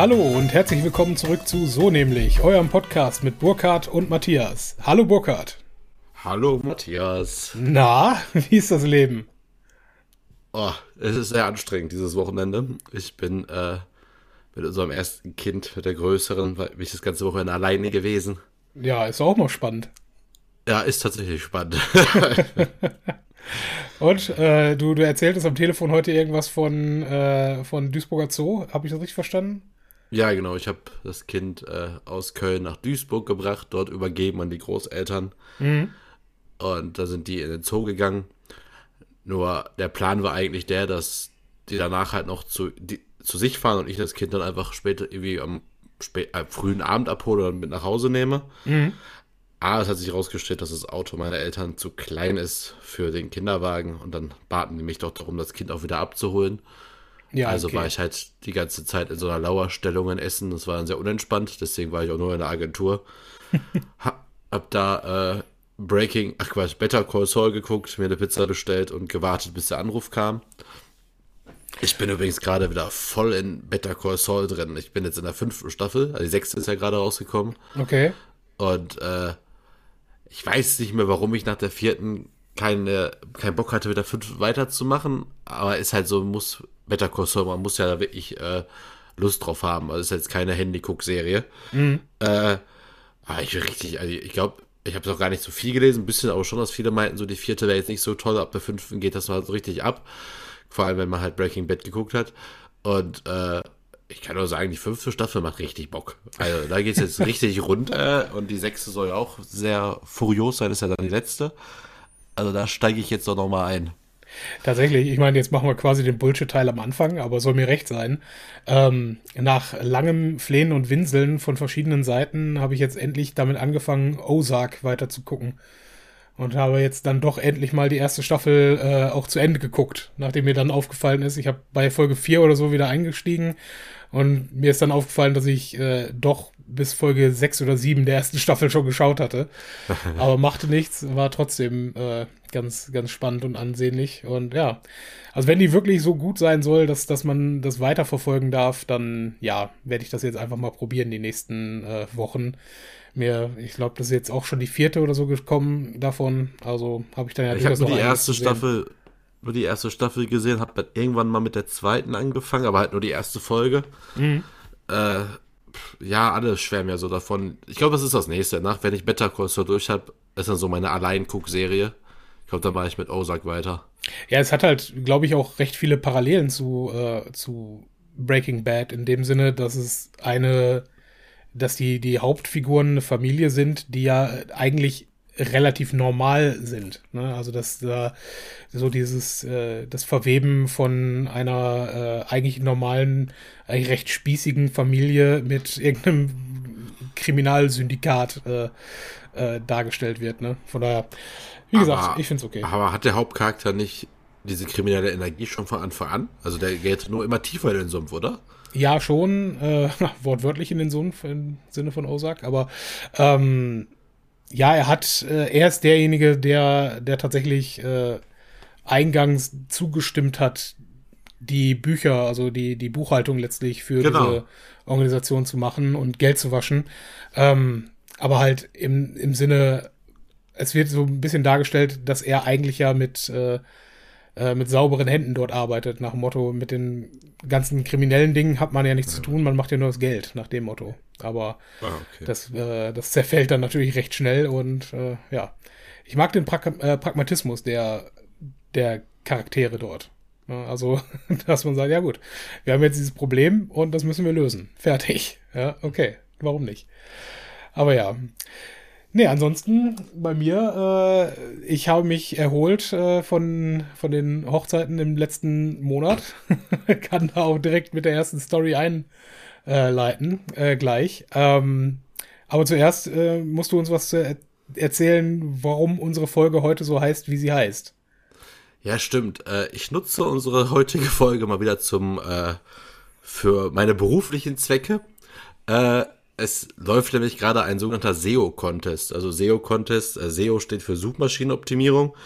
Hallo und herzlich willkommen zurück zu So nämlich, eurem Podcast mit Burkhard und Matthias. Hallo Burkhard. Hallo Matthias. Na, wie ist das Leben? Oh, es ist sehr anstrengend dieses Wochenende. Ich bin äh, mit unserem ersten Kind, mit der größeren, weil ich das ganze Wochenende alleine gewesen. Ja, ist auch mal spannend. Ja, ist tatsächlich spannend. Und äh, du, du erzähltest am Telefon heute irgendwas von, äh, von Duisburger Zoo. Habe ich das richtig verstanden? Ja, genau. Ich habe das Kind äh, aus Köln nach Duisburg gebracht, dort übergeben an die Großeltern. Mhm. Und da sind die in den Zoo gegangen. Nur der Plan war eigentlich der, dass die danach halt noch zu, die, zu sich fahren und ich das Kind dann einfach später irgendwie am spät, äh, frühen Abend abhole und mit nach Hause nehme. Mhm. Aber es hat sich herausgestellt, dass das Auto meiner Eltern zu klein ist für den Kinderwagen und dann baten die mich doch darum, das Kind auch wieder abzuholen. Ja, also okay. war ich halt die ganze Zeit in so einer Lauerstellung in Essen. Das war dann sehr unentspannt, deswegen war ich auch nur in der Agentur. hab, hab da äh, Breaking, ach Quatsch, Better Call Saul geguckt, mir eine Pizza bestellt und gewartet, bis der Anruf kam. Ich bin übrigens gerade wieder voll in Better Call Saul drin. Ich bin jetzt in der fünften Staffel, also die sechste ist ja gerade rausgekommen. Okay. Und äh, ich weiß nicht mehr, warum ich nach der vierten keine, keinen Bock hatte, wieder fünf weiterzumachen, aber ist halt so, muss Better Call Saul, man muss ja da wirklich äh, Lust drauf haben. Also ist jetzt keine Handy-Cook-Serie. Mhm. Äh, aber ich richtig, also ich glaube, ich habe noch gar nicht so viel gelesen, ein bisschen, aber schon, dass viele meinten, so die vierte wäre jetzt nicht so toll, ab der fünften geht das mal so richtig ab. Vor allem, wenn man halt Breaking Bad geguckt hat. Und äh, ich kann nur sagen, die fünfte Staffel macht richtig Bock. Also da geht es jetzt richtig runter und die sechste soll ja auch sehr furios sein, ist ja dann die letzte. Also da steige ich jetzt doch nochmal ein. Tatsächlich, ich meine, jetzt machen wir quasi den Bullshit-Teil am Anfang, aber soll mir recht sein. Ähm, nach langem Flehen und Winseln von verschiedenen Seiten habe ich jetzt endlich damit angefangen, Ozark weiter zu gucken. Und habe jetzt dann doch endlich mal die erste Staffel äh, auch zu Ende geguckt, nachdem mir dann aufgefallen ist, ich habe bei Folge 4 oder so wieder eingestiegen und mir ist dann aufgefallen, dass ich äh, doch bis Folge 6 oder 7 der ersten Staffel schon geschaut hatte. Aber machte nichts, war trotzdem äh, ganz, ganz spannend und ansehnlich. Und ja, also wenn die wirklich so gut sein soll, dass, dass man das weiterverfolgen darf, dann ja, werde ich das jetzt einfach mal probieren die nächsten äh, Wochen. Mir, ich glaube, das ist jetzt auch schon die vierte oder so gekommen davon. Also habe ich dann ja Ich habe nur die erste Staffel, nur die erste Staffel gesehen, habe dann irgendwann mal mit der zweiten angefangen, aber halt nur die erste Folge. Mhm. Äh, ja, alles schwärmen ja so davon. Ich glaube, das ist das nächste. Nach, wenn ich Better Call Saul durch habe, ist dann so meine Allein-Guck-Serie. Ich glaube, dann mache ich mit Ozark weiter. Ja, es hat halt, glaube ich, auch recht viele Parallelen zu, äh, zu Breaking Bad in dem Sinne, dass es eine, dass die, die Hauptfiguren eine Familie sind, die ja eigentlich relativ normal sind. Ne? Also dass da so dieses äh, das Verweben von einer äh, eigentlich normalen, eigentlich recht spießigen Familie mit irgendeinem Kriminalsyndikat äh, äh, dargestellt wird. Ne? Von daher, wie gesagt, aber, ich finde es okay. Aber hat der Hauptcharakter nicht diese kriminelle Energie schon von Anfang an? Also der geht nur immer tiefer in den Sumpf, oder? Ja, schon, äh, wortwörtlich in den Sumpf im Sinne von Ozark, aber ähm, ja, er hat, äh, er ist derjenige, der, der tatsächlich äh, eingangs zugestimmt hat, die Bücher, also die, die Buchhaltung letztlich für genau. diese Organisation zu machen und Geld zu waschen. Ähm, aber halt im, im Sinne, es wird so ein bisschen dargestellt, dass er eigentlich ja mit äh, äh, mit sauberen Händen dort arbeitet, nach dem Motto, mit den ganzen kriminellen Dingen hat man ja nichts ja. zu tun, man macht ja nur das Geld, nach dem Motto. Aber ah, okay. das, äh, das zerfällt dann natürlich recht schnell und äh, ja. Ich mag den pra äh, Pragmatismus der, der Charaktere dort. Also, dass man sagt, ja gut, wir haben jetzt dieses Problem und das müssen wir lösen. Fertig. Ja, okay. Warum nicht? Aber ja. Nee, ansonsten bei mir, äh, ich habe mich erholt äh, von, von den Hochzeiten im letzten Monat. Kann da auch direkt mit der ersten Story einleiten, äh, gleich. Ähm, aber zuerst äh, musst du uns was er erzählen, warum unsere Folge heute so heißt, wie sie heißt. Ja, stimmt. Äh, ich nutze unsere heutige Folge mal wieder zum äh, für meine beruflichen Zwecke. Es läuft nämlich gerade ein sogenannter SEO-Contest. Also SEO-Contest, äh, SEO steht für Suchmaschinenoptimierung.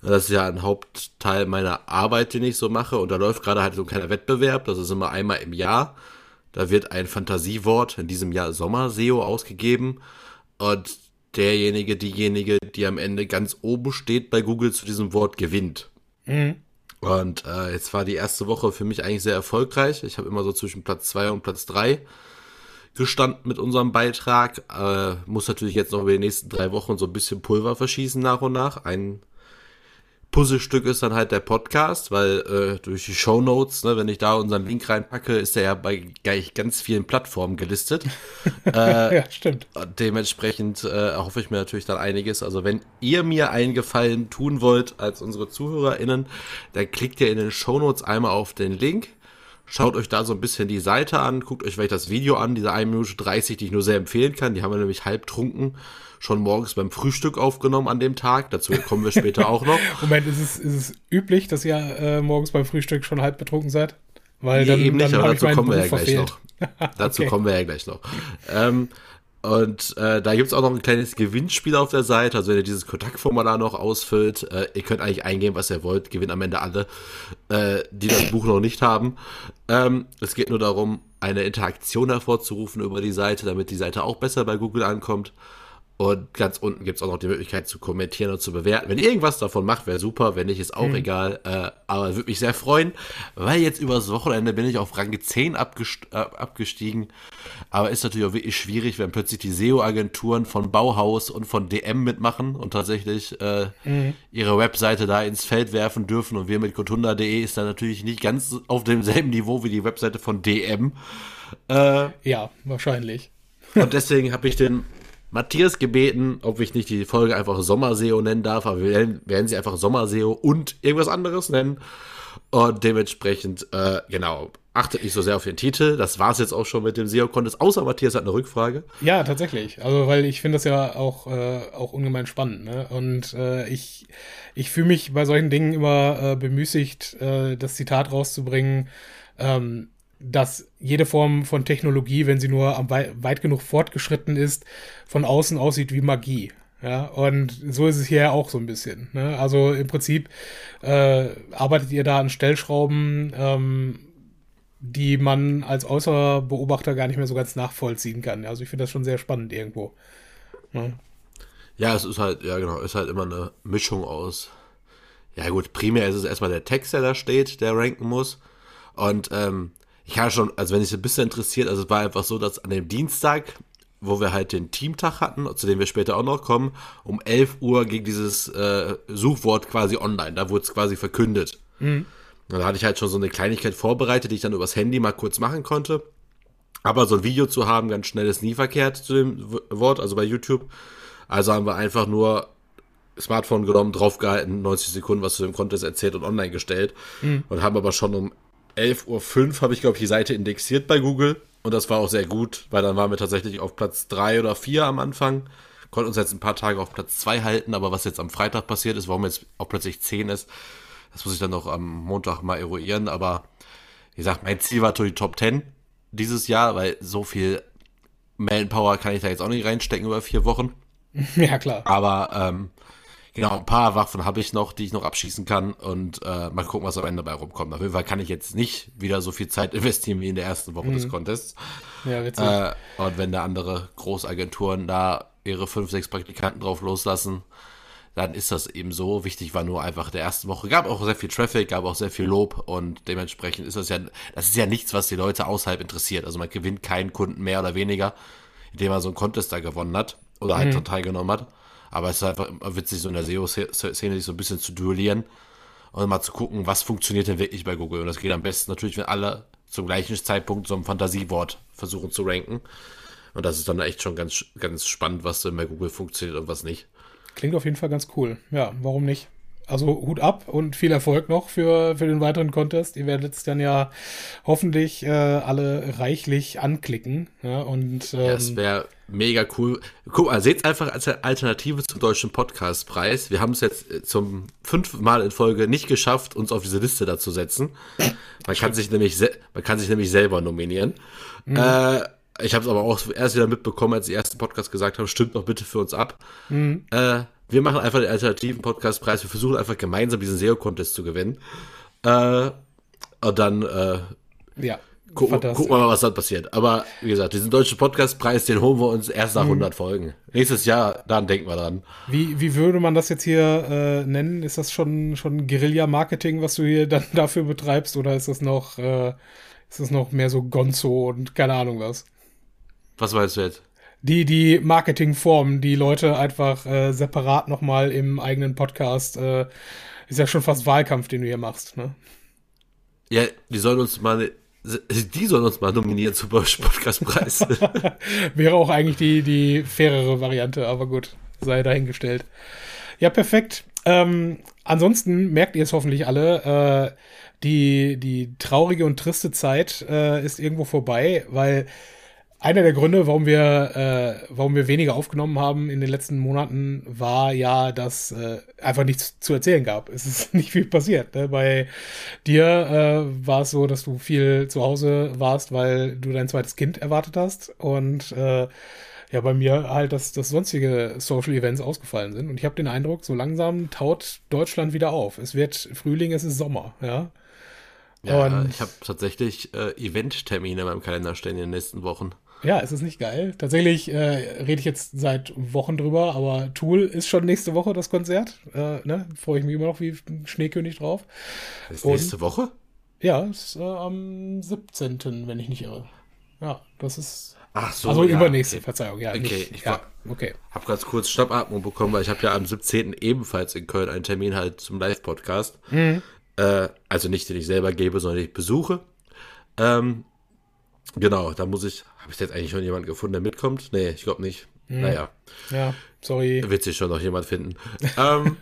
Das ist ja ein Hauptteil meiner Arbeit, den ich so mache. Und da läuft gerade halt so ein kleiner Wettbewerb. Das ist immer einmal im Jahr. Da wird ein Fantasiewort, in diesem Jahr Sommer-SEO, ausgegeben. Und derjenige, diejenige, die am Ende ganz oben steht bei Google zu diesem Wort, gewinnt. Mhm. Und äh, jetzt war die erste Woche für mich eigentlich sehr erfolgreich. Ich habe immer so zwischen Platz zwei und Platz drei gestanden mit unserem Beitrag. Äh, muss natürlich jetzt noch über die nächsten drei Wochen so ein bisschen Pulver verschießen nach und nach. Ein Puzzlestück ist dann halt der Podcast, weil äh, durch die Show Notes, ne, wenn ich da unseren Link reinpacke, ist er ja bei gleich ganz vielen Plattformen gelistet. äh, ja, stimmt. Dementsprechend äh, erhoffe ich mir natürlich dann einiges. Also wenn ihr mir einen Gefallen tun wollt als unsere ZuhörerInnen, dann klickt ihr in den Show Notes einmal auf den Link. Schaut euch da so ein bisschen die Seite an, guckt euch vielleicht das Video an, diese 1 Minute 30, die ich nur sehr empfehlen kann. Die haben wir nämlich halb trunken schon morgens beim Frühstück aufgenommen an dem Tag. Dazu kommen wir später auch noch. Moment, ist es, ist es üblich, dass ihr äh, morgens beim Frühstück schon halb betrunken seid? Weil nee, dann, eben nicht, aber dazu kommen wir ja gleich noch. dazu kommen wir ja gleich noch. Und äh, da gibt's auch noch ein kleines Gewinnspiel auf der Seite. Also wenn ihr dieses Kontaktformular noch ausfüllt, äh, ihr könnt eigentlich eingeben, was ihr wollt, gewinnen am Ende alle, äh, die das Buch noch nicht haben. Ähm, es geht nur darum, eine Interaktion hervorzurufen über die Seite, damit die Seite auch besser bei Google ankommt. Und ganz unten gibt es auch noch die Möglichkeit zu kommentieren und zu bewerten. Wenn ihr irgendwas davon macht, wäre super. Wenn nicht, ist auch mhm. egal. Äh, aber würde mich sehr freuen, weil jetzt übers Wochenende bin ich auf Rang 10 abgest äh, abgestiegen. Aber ist natürlich auch wirklich schwierig, wenn plötzlich die SEO-Agenturen von Bauhaus und von DM mitmachen und tatsächlich äh, mhm. ihre Webseite da ins Feld werfen dürfen. Und wir mit kotunda.de ist da natürlich nicht ganz auf demselben Niveau wie die Webseite von DM. Äh, ja, wahrscheinlich. Und deswegen habe ich den Matthias gebeten, ob ich nicht die Folge einfach Sommerseo nennen darf, aber wir werden, sie einfach Sommerseo und irgendwas anderes nennen. Und dementsprechend, äh, genau, achtet nicht so sehr auf den Titel. Das war es jetzt auch schon mit dem SEO-Contest, außer Matthias hat eine Rückfrage. Ja, tatsächlich. Also, weil ich finde das ja auch, äh, auch ungemein spannend. Ne? Und äh, ich, ich fühle mich bei solchen Dingen immer äh, bemüßigt, äh, das Zitat rauszubringen. Ähm, dass jede Form von Technologie, wenn sie nur am wei weit genug fortgeschritten ist, von außen aussieht wie Magie. Ja, und so ist es hier auch so ein bisschen. Ne? Also im Prinzip äh, arbeitet ihr da an Stellschrauben, ähm, die man als Außerbeobachter gar nicht mehr so ganz nachvollziehen kann. Also ich finde das schon sehr spannend irgendwo. Ne? Ja, es ist halt, ja genau, ist halt immer eine Mischung aus. Ja gut, primär ist es erstmal der Text, der da steht, der ranken muss. Und ähm, ich habe schon, also wenn sich ein bisschen interessiert, also es war einfach so, dass an dem Dienstag, wo wir halt den Teamtag hatten, zu dem wir später auch noch kommen, um 11 Uhr ging dieses äh, Suchwort quasi online, da wurde es quasi verkündet. Mhm. Da hatte ich halt schon so eine Kleinigkeit vorbereitet, die ich dann übers Handy mal kurz machen konnte. Aber so ein Video zu haben, ganz schnell ist nie verkehrt zu dem Wort, also bei YouTube. Also haben wir einfach nur Smartphone genommen, draufgehalten, 90 Sekunden was zu dem Contest erzählt und online gestellt. Mhm. Und haben aber schon um 11.05 Uhr habe ich, glaube ich, die Seite indexiert bei Google. Und das war auch sehr gut, weil dann waren wir tatsächlich auf Platz 3 oder 4 am Anfang. Konnten uns jetzt ein paar Tage auf Platz 2 halten, aber was jetzt am Freitag passiert ist, warum jetzt auch plötzlich 10 ist, das muss ich dann noch am Montag mal eruieren. Aber wie gesagt, mein Ziel war die Top 10 dieses Jahr, weil so viel Manpower kann ich da jetzt auch nicht reinstecken über vier Wochen. Ja, klar. Aber ähm, Genau, ein paar Waffen habe ich noch, die ich noch abschießen kann und äh, mal gucken, was am Ende dabei rumkommt. Auf jeden Fall kann ich jetzt nicht wieder so viel Zeit investieren wie in der ersten Woche mhm. des Contests. Ja, witzig. Äh, und wenn da andere Großagenturen da ihre fünf, sechs Praktikanten drauf loslassen, dann ist das eben so. Wichtig war nur einfach der ersten Woche. Gab auch sehr viel Traffic, gab auch sehr viel Lob und dementsprechend ist das ja, das ist ja nichts, was die Leute außerhalb interessiert. Also man gewinnt keinen Kunden mehr oder weniger, indem man so einen Contest da gewonnen hat oder halt mhm. teilgenommen hat. Aber es ist einfach immer witzig, so in der SEO-Szene sich so ein bisschen zu duellieren und mal zu gucken, was funktioniert denn wirklich bei Google. Und das geht am besten natürlich, wenn alle zum gleichen Zeitpunkt so ein Fantasiewort versuchen zu ranken. Und das ist dann echt schon ganz, ganz spannend, was denn bei Google funktioniert und was nicht. Klingt auf jeden Fall ganz cool. Ja, warum nicht? Also Hut ab und viel Erfolg noch für, für den weiteren Contest. Ihr werdet es dann ja hoffentlich äh, alle reichlich anklicken. Ja, und, ähm, ja, es wäre mega cool. Guck mal, seht es einfach als Alternative zum deutschen Podcastpreis. Wir haben es jetzt äh, zum fünften Mal in Folge nicht geschafft, uns auf diese Liste da zu setzen. Man kann sich nämlich, man kann sich nämlich selber nominieren. Mhm. Äh, ich habe es aber auch erst wieder mitbekommen, als die ersten Podcast gesagt haben, stimmt doch bitte für uns ab. Mhm. Äh, wir machen einfach den alternativen Podcastpreis. Wir versuchen einfach gemeinsam diesen SEO-Contest zu gewinnen. Äh, und dann, äh, ja. Gucken, gucken wir mal, was dann passiert. Aber wie gesagt, diesen deutschen Podcastpreis, den holen wir uns erst nach 100 mhm. Folgen. Nächstes Jahr, dann denken wir dran. Wie, wie würde man das jetzt hier äh, nennen? Ist das schon, schon Guerilla-Marketing, was du hier dann dafür betreibst? Oder ist das noch, äh, ist das noch mehr so Gonzo und keine Ahnung was? Was meinst du jetzt? Die, die Marketingform, die Leute einfach äh, separat nochmal im eigenen Podcast, äh, ist ja schon fast Wahlkampf, den du hier machst, ne? Ja, die sollen uns mal die sollen uns mal nominieren zum Podcastpreis. Wäre auch eigentlich die, die fairere Variante, aber gut, sei dahingestellt. Ja, perfekt. Ähm, ansonsten merkt ihr es hoffentlich alle, äh, die, die traurige und triste Zeit äh, ist irgendwo vorbei, weil einer der Gründe, warum wir, äh, warum wir weniger aufgenommen haben in den letzten Monaten, war ja, dass äh, einfach nichts zu erzählen gab. Es ist nicht viel passiert. Ne? Bei dir äh, war es so, dass du viel zu Hause warst, weil du dein zweites Kind erwartet hast. Und äh, ja, bei mir halt, dass, dass sonstige Social Events ausgefallen sind. Und ich habe den Eindruck, so langsam taut Deutschland wieder auf. Es wird Frühling, es ist Sommer, ja. Ja, und ich habe tatsächlich äh, Event-Termine in meinem Kalender stehen in den nächsten Wochen. Ja, ist es nicht geil? Tatsächlich äh, rede ich jetzt seit Wochen drüber, aber Tool ist schon nächste Woche das Konzert. Äh, ne? Freue ich mich immer noch wie Schneekönig drauf. Ist Und, nächste Woche? Ja, ist äh, am 17., wenn ich nicht irre. Ja, das ist. Ach so. Also ja, übernächste, okay. Verzeihung, ja. Okay, nicht, ich ja, okay. Hab ganz kurz Schnappatmung bekommen, weil ich habe ja am 17. ebenfalls in Köln einen Termin halt zum Live-Podcast. Mhm. Äh, also nicht, den ich selber gebe, sondern den ich besuche. Ähm, genau, da muss ich, habe ich jetzt eigentlich schon jemanden gefunden, der mitkommt? Nee, ich glaube nicht. Hm. Naja. Ja, sorry. Wird sich schon noch jemand finden. ähm,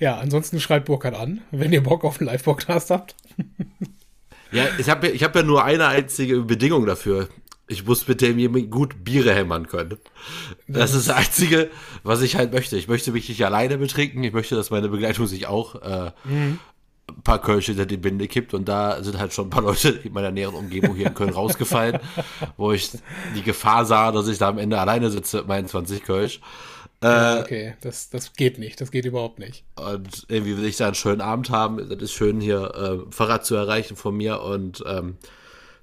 ja, ansonsten schreibt Burkhard an, wenn ihr Bock auf einen Live-Podcast habt. ja, ich habe ich hab ja nur eine einzige Bedingung dafür. Ich muss mit dem gut Biere hämmern können. Das ist das Einzige, was ich halt möchte. Ich möchte mich nicht alleine betrinken. Ich möchte, dass meine Begleitung sich auch äh, mhm ein paar Kölsch hinter die Binde kippt und da sind halt schon ein paar Leute in meiner näheren Umgebung hier in Köln rausgefallen, wo ich die Gefahr sah, dass ich da am Ende alleine sitze mit meinen 20 Kölsch. Ja, äh, okay, das, das geht nicht, das geht überhaupt nicht. Und irgendwie will ich da einen schönen Abend haben. Das ist schön, hier äh, Fahrrad zu erreichen von mir und ähm,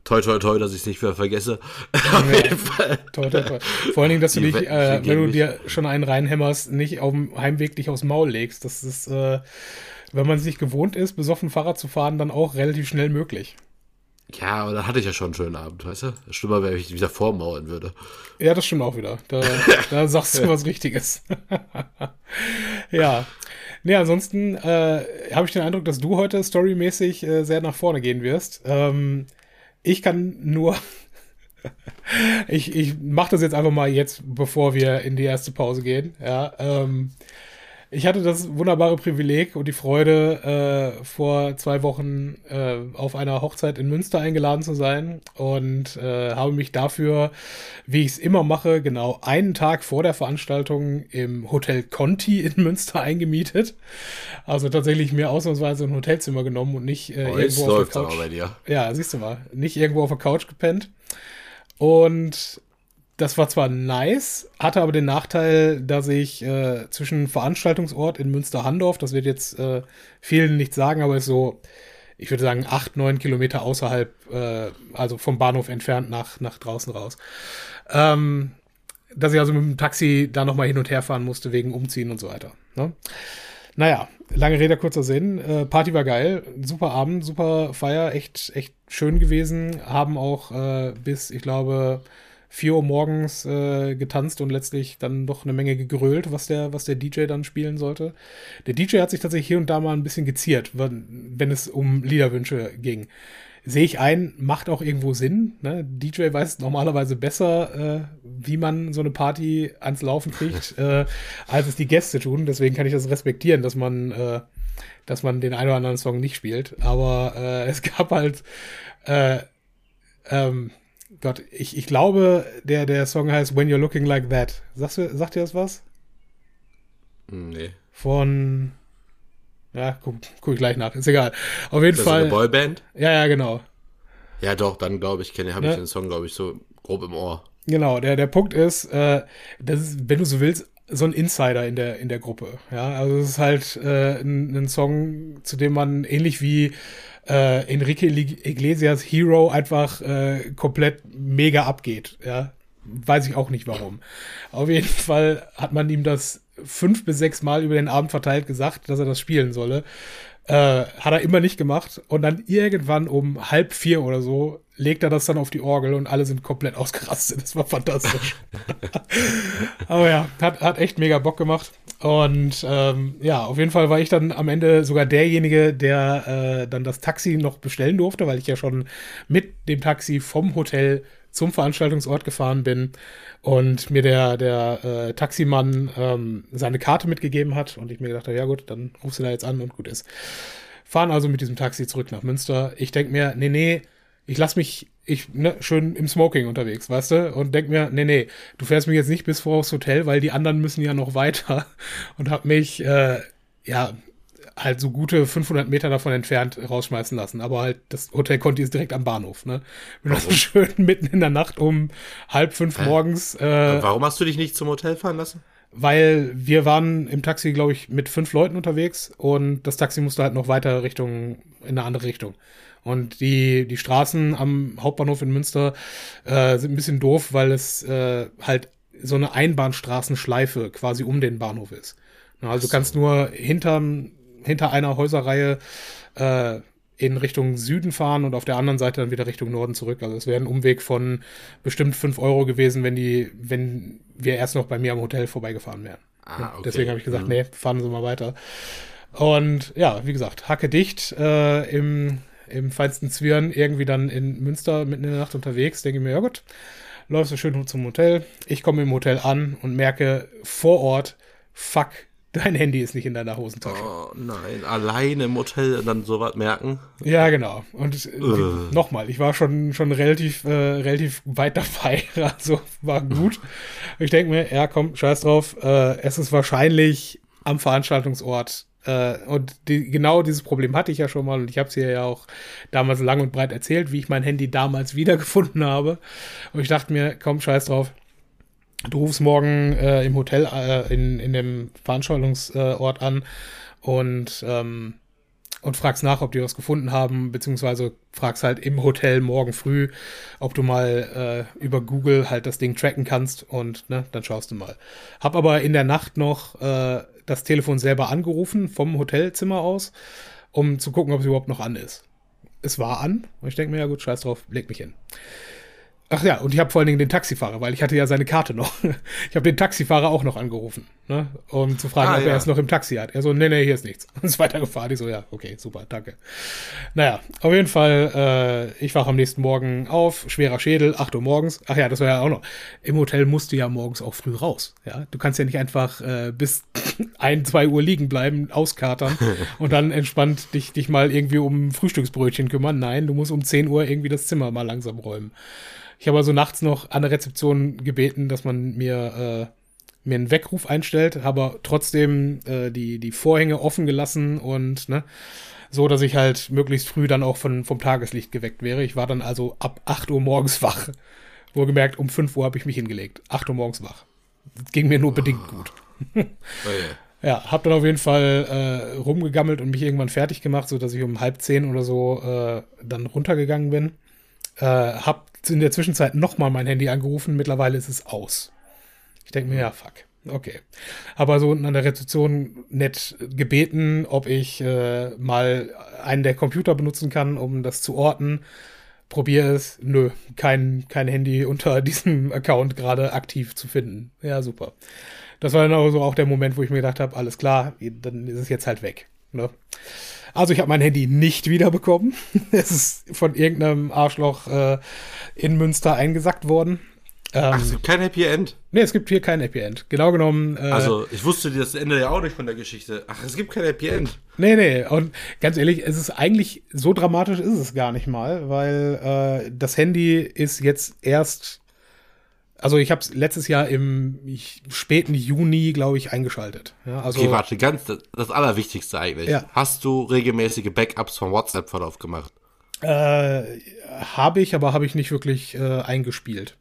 toi toi toi, dass ich es nicht mehr vergesse. Auf jeden Fall. Toi, toi, toi. Vor allen Dingen, dass du dich, äh, wenn du dir schon einen reinhämmerst, nicht auf dem Heimweg dich aufs Maul legst. Das ist äh, wenn man sich gewohnt ist, besoffen Fahrrad zu fahren, dann auch relativ schnell möglich. Ja, aber dann hatte ich ja schon einen schönen Abend, weißt du? Schlimmer wäre, wenn ich wieder vormauern würde. Ja, das stimmt auch wieder. Da, da sagst du was Richtiges. ja. Nee, ansonsten äh, habe ich den Eindruck, dass du heute storymäßig äh, sehr nach vorne gehen wirst. Ähm, ich kann nur. ich ich mache das jetzt einfach mal jetzt, bevor wir in die erste Pause gehen. Ja. Ähm, ich hatte das wunderbare Privileg und die Freude, äh, vor zwei Wochen äh, auf einer Hochzeit in Münster eingeladen zu sein und äh, habe mich dafür, wie ich es immer mache, genau einen Tag vor der Veranstaltung im Hotel Conti in Münster eingemietet. Also tatsächlich mir ausnahmsweise ein Hotelzimmer genommen und nicht äh, oh, irgendwo auf der Couch. Ja, siehst du mal, nicht irgendwo auf der Couch gepennt. Und das war zwar nice, hatte aber den Nachteil, dass ich äh, zwischen Veranstaltungsort in Münster-Handorf, das wird jetzt äh, vielen nicht sagen, aber ist so, ich würde sagen, acht, neun Kilometer außerhalb, äh, also vom Bahnhof entfernt nach, nach draußen raus. Ähm, dass ich also mit dem Taxi da nochmal hin und her fahren musste, wegen Umziehen und so weiter. Ne? Naja, lange Rede, kurzer Sinn. Äh, Party war geil, super Abend, super Feier, echt, echt schön gewesen. Haben auch äh, bis, ich glaube, 4 Uhr morgens äh, getanzt und letztlich dann doch eine Menge gegrölt, was der, was der DJ dann spielen sollte. Der DJ hat sich tatsächlich hier und da mal ein bisschen geziert, wenn, wenn es um Liederwünsche ging. Sehe ich ein, macht auch irgendwo Sinn. Ne? DJ weiß normalerweise besser, äh, wie man so eine Party ans Laufen kriegt, äh, als es die Gäste tun. Deswegen kann ich das respektieren, dass man, äh, dass man den einen oder anderen Song nicht spielt. Aber äh, es gab halt äh, ähm, Gott, ich, ich glaube, der, der Song heißt When You're Looking Like That. Sagst du, sagt dir das was? Nee. Von. Ja, guck, guck ich gleich nach. Ist egal. Auf jeden das Fall. Ist eine Boyband? Ja, ja, genau. Ja, doch, dann glaube ich, kenne, habe ja. ich den Song, glaube ich, so grob im Ohr. Genau, der, der Punkt ist, äh, das ist, wenn du so willst, so ein Insider in der, in der Gruppe. Ja, also es ist halt äh, ein, ein Song, zu dem man ähnlich wie äh, Enrique Iglesias Hero einfach äh, komplett mega abgeht. Ja, weiß ich auch nicht warum. Auf jeden Fall hat man ihm das fünf bis sechs Mal über den Abend verteilt gesagt, dass er das spielen solle. Äh, hat er immer nicht gemacht. Und dann irgendwann um halb vier oder so legt er das dann auf die Orgel und alle sind komplett ausgerastet. Das war fantastisch. Aber ja, hat, hat echt mega Bock gemacht. Und ähm, ja, auf jeden Fall war ich dann am Ende sogar derjenige, der äh, dann das Taxi noch bestellen durfte, weil ich ja schon mit dem Taxi vom Hotel zum Veranstaltungsort gefahren bin und mir der, der äh, Taximann ähm, seine Karte mitgegeben hat und ich mir gedacht habe, ja gut, dann rufst du da jetzt an und gut ist. Fahren also mit diesem Taxi zurück nach Münster. Ich denke mir, nee, nee, ich lass mich ich ne, schön im Smoking unterwegs, weißt du? Und denk mir, nee, nee, du fährst mich jetzt nicht bis vor aufs Hotel, weil die anderen müssen ja noch weiter. Und hab mich, äh, ja, halt so gute 500 Meter davon entfernt rausschmeißen lassen. Aber halt, das Hotel Conti ist direkt am Bahnhof, ne? Bin also schön mitten in der Nacht um halb fünf morgens. Äh, Warum hast du dich nicht zum Hotel fahren lassen? Weil wir waren im Taxi, glaube ich, mit fünf Leuten unterwegs und das Taxi musste halt noch weiter Richtung, in eine andere Richtung. Und die, die Straßen am Hauptbahnhof in Münster äh, sind ein bisschen doof, weil es äh, halt so eine Einbahnstraßenschleife quasi um den Bahnhof ist. Also du kannst nur hinterm hinter einer Häuserreihe äh, in Richtung Süden fahren und auf der anderen Seite dann wieder Richtung Norden zurück. Also es wäre ein Umweg von bestimmt 5 Euro gewesen, wenn die, wenn wir erst noch bei mir am Hotel vorbeigefahren wären. Ah, okay. Deswegen habe ich gesagt, mhm. nee, fahren Sie mal weiter. Und ja, wie gesagt, hacke dicht äh, im, im feinsten Zwirn, irgendwie dann in Münster mitten in der Nacht unterwegs. Denke ich mir, ja gut, läufst du schön zum Hotel. Ich komme im Hotel an und merke vor Ort, fuck, Dein Handy ist nicht in deiner Hosentasche. Oh nein, alleine im Hotel dann sowas merken. Ja, genau. Und uh. nochmal, ich war schon, schon relativ, äh, relativ weit dabei. Also war gut. ich denke mir, ja, komm, scheiß drauf. Äh, es ist wahrscheinlich am Veranstaltungsort. Äh, und die, genau dieses Problem hatte ich ja schon mal. Und ich habe es hier ja auch damals lang und breit erzählt, wie ich mein Handy damals wiedergefunden habe. Und ich dachte mir, komm, scheiß drauf Du rufst morgen äh, im Hotel äh, in, in dem Veranstaltungsort äh, an und, ähm, und fragst nach, ob die was gefunden haben, beziehungsweise fragst halt im Hotel morgen früh, ob du mal äh, über Google halt das Ding tracken kannst und ne, dann schaust du mal. Hab aber in der Nacht noch äh, das Telefon selber angerufen vom Hotelzimmer aus, um zu gucken, ob es überhaupt noch an ist. Es war an und ich denke mir, ja gut, scheiß drauf, leg mich hin. Ach ja, und ich habe vor allen Dingen den Taxifahrer, weil ich hatte ja seine Karte noch. Ich habe den Taxifahrer auch noch angerufen, ne, um zu fragen, ah, ob ja. er es noch im Taxi hat. Er so, nee, nee, hier ist nichts. Und ist weitergefahren. Ich so, ja, okay, super, danke. Naja, auf jeden Fall, äh, ich wache am nächsten Morgen auf, schwerer Schädel, 8 Uhr morgens. Ach ja, das war ja auch noch. Im Hotel musst du ja morgens auch früh raus. Ja, du kannst ja nicht einfach äh, bis 1, 2 Uhr liegen bleiben, auskatern und dann entspannt dich, dich mal irgendwie um Frühstücksbrötchen kümmern. Nein, du musst um 10 Uhr irgendwie das Zimmer mal langsam räumen. Ich habe also nachts noch an der Rezeption gebeten, dass man mir, äh, mir einen Weckruf einstellt, habe trotzdem äh, die, die Vorhänge offen gelassen und ne, so, dass ich halt möglichst früh dann auch von, vom Tageslicht geweckt wäre. Ich war dann also ab 8 Uhr morgens wach. Wohlgemerkt, um 5 Uhr habe ich mich hingelegt. 8 Uhr morgens wach. Das ging mir nur bedingt gut. oh yeah. Ja, hab dann auf jeden Fall äh, rumgegammelt und mich irgendwann fertig gemacht, so dass ich um halb zehn oder so äh, dann runtergegangen bin. Äh, hab in der Zwischenzeit nochmal mein Handy angerufen. Mittlerweile ist es aus. Ich denke mir, ja, fuck. Okay. Aber so unten an der Rezeption nett gebeten, ob ich äh, mal einen der Computer benutzen kann, um das zu orten. Probiere es. Nö, kein, kein Handy unter diesem Account gerade aktiv zu finden. Ja, super. Das war dann also auch der Moment, wo ich mir gedacht habe, alles klar, dann ist es jetzt halt weg. Ne? Also ich habe mein Handy nicht wiederbekommen. es ist von irgendeinem Arschloch äh, in Münster eingesackt worden. Ähm, Ach, es gibt kein Happy End. Nee, es gibt hier kein Happy End. Genau genommen. Äh, also, ich wusste das Ende ja auch nicht von der Geschichte. Ach, es gibt kein Happy End. Nee, nee. Und ganz ehrlich, es ist eigentlich so dramatisch ist es gar nicht mal, weil äh, das Handy ist jetzt erst also ich habe es letztes Jahr im späten Juni, glaube ich, eingeschaltet. Ja, also, okay, warte, ganz das, das Allerwichtigste eigentlich. Ja. Hast du regelmäßige Backups vom WhatsApp-Verlauf gemacht? Äh, habe ich, aber habe ich nicht wirklich äh, eingespielt.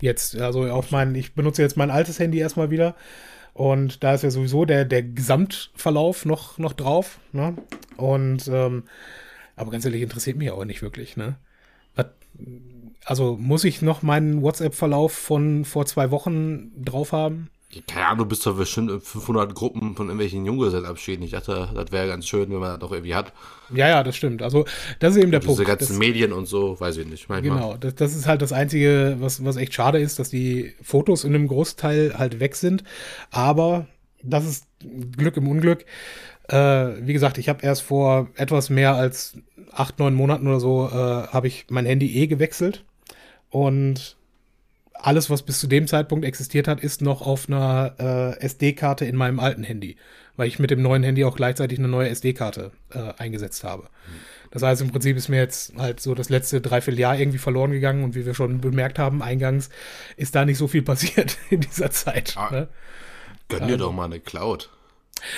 Jetzt, also auf mein, ich benutze jetzt mein altes Handy erstmal wieder. Und da ist ja sowieso der, der Gesamtverlauf noch, noch drauf. Ne? Und ähm, Aber ganz ehrlich, interessiert mich auch nicht wirklich, ne? Was, also muss ich noch meinen WhatsApp-Verlauf von vor zwei Wochen drauf haben? Keine Ahnung, du bist doch bestimmt in 500 Gruppen von irgendwelchen Junggesellenabschieden. Ich dachte, das wäre ganz schön, wenn man das doch irgendwie hat. Ja, ja, das stimmt. Also, das ist eben der Diese Punkt. ganzen Das- Medien und so, weiß ich nicht. Manchmal. Genau, das, das ist halt das Einzige, was, was echt schade ist, dass die Fotos in einem Großteil halt weg sind. Aber das ist Glück im Unglück. Äh, wie gesagt, ich habe erst vor etwas mehr als acht, neun Monaten oder so, äh, habe ich mein Handy eh gewechselt. Und alles, was bis zu dem Zeitpunkt existiert hat, ist noch auf einer äh, SD-Karte in meinem alten Handy, weil ich mit dem neuen Handy auch gleichzeitig eine neue SD-Karte äh, eingesetzt habe. Das heißt, im Prinzip ist mir jetzt halt so das letzte Dreivierteljahr irgendwie verloren gegangen und wie wir schon bemerkt haben, eingangs ist da nicht so viel passiert in dieser Zeit. Ah. Ne? Gönn dir doch mal eine Cloud.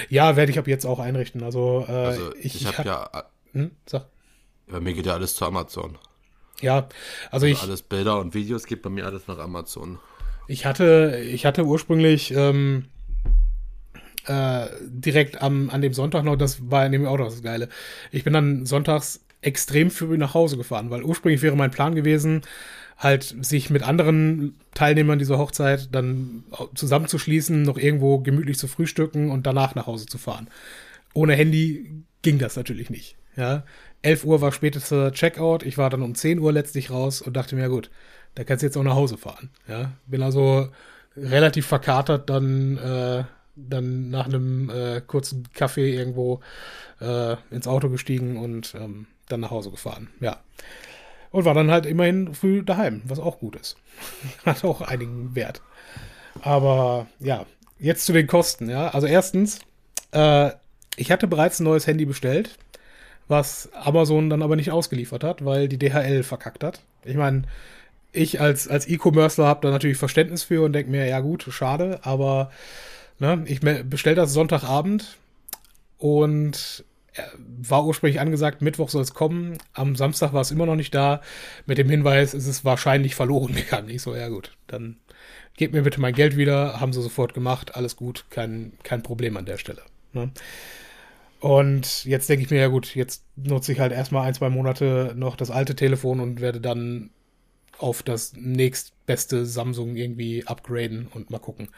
Ja, werde ich ab jetzt auch einrichten. Also, äh, Also, ich, ich, habe ja, Hm, sag. bei mir geht ja alles zu Amazon. Ja, also ich, Alles Bilder und Videos geht bei mir alles nach Amazon. Ich hatte, ich hatte ursprünglich ähm, äh, direkt am, an dem Sonntag noch, das war nämlich auch noch das Geile. Ich bin dann sonntags extrem früh nach Hause gefahren, weil ursprünglich wäre mein Plan gewesen, halt sich mit anderen Teilnehmern dieser Hochzeit dann zusammenzuschließen, noch irgendwo gemütlich zu frühstücken und danach nach Hause zu fahren. Ohne Handy ging das natürlich nicht. Ja, 11 Uhr war spätester Checkout. Ich war dann um 10 Uhr letztlich raus und dachte mir, ja gut, da kannst du jetzt auch nach Hause fahren. Ja, bin also relativ verkatert dann, äh, dann nach einem äh, kurzen Kaffee irgendwo äh, ins Auto gestiegen und ähm, dann nach Hause gefahren. Ja. Und war dann halt immerhin früh daheim, was auch gut ist. Hat auch einigen Wert. Aber ja, jetzt zu den Kosten. Ja, also erstens, äh, ich hatte bereits ein neues Handy bestellt, was Amazon dann aber nicht ausgeliefert hat, weil die DHL verkackt hat. Ich meine, ich als, als E-Commercer habe da natürlich Verständnis für und denke mir, ja gut, schade, aber ne, ich bestelle das Sonntagabend und äh, war ursprünglich angesagt, Mittwoch soll es kommen. Am Samstag war es immer noch nicht da. Mit dem Hinweis, es ist wahrscheinlich verloren gegangen. Ich so, ja gut, dann gebt mir bitte mein Geld wieder. Haben sie sofort gemacht. Alles gut, kein, kein Problem an der Stelle. Ne? Und jetzt denke ich mir, ja gut, jetzt nutze ich halt erstmal ein, zwei Monate noch das alte Telefon und werde dann auf das nächstbeste Samsung irgendwie upgraden und mal gucken.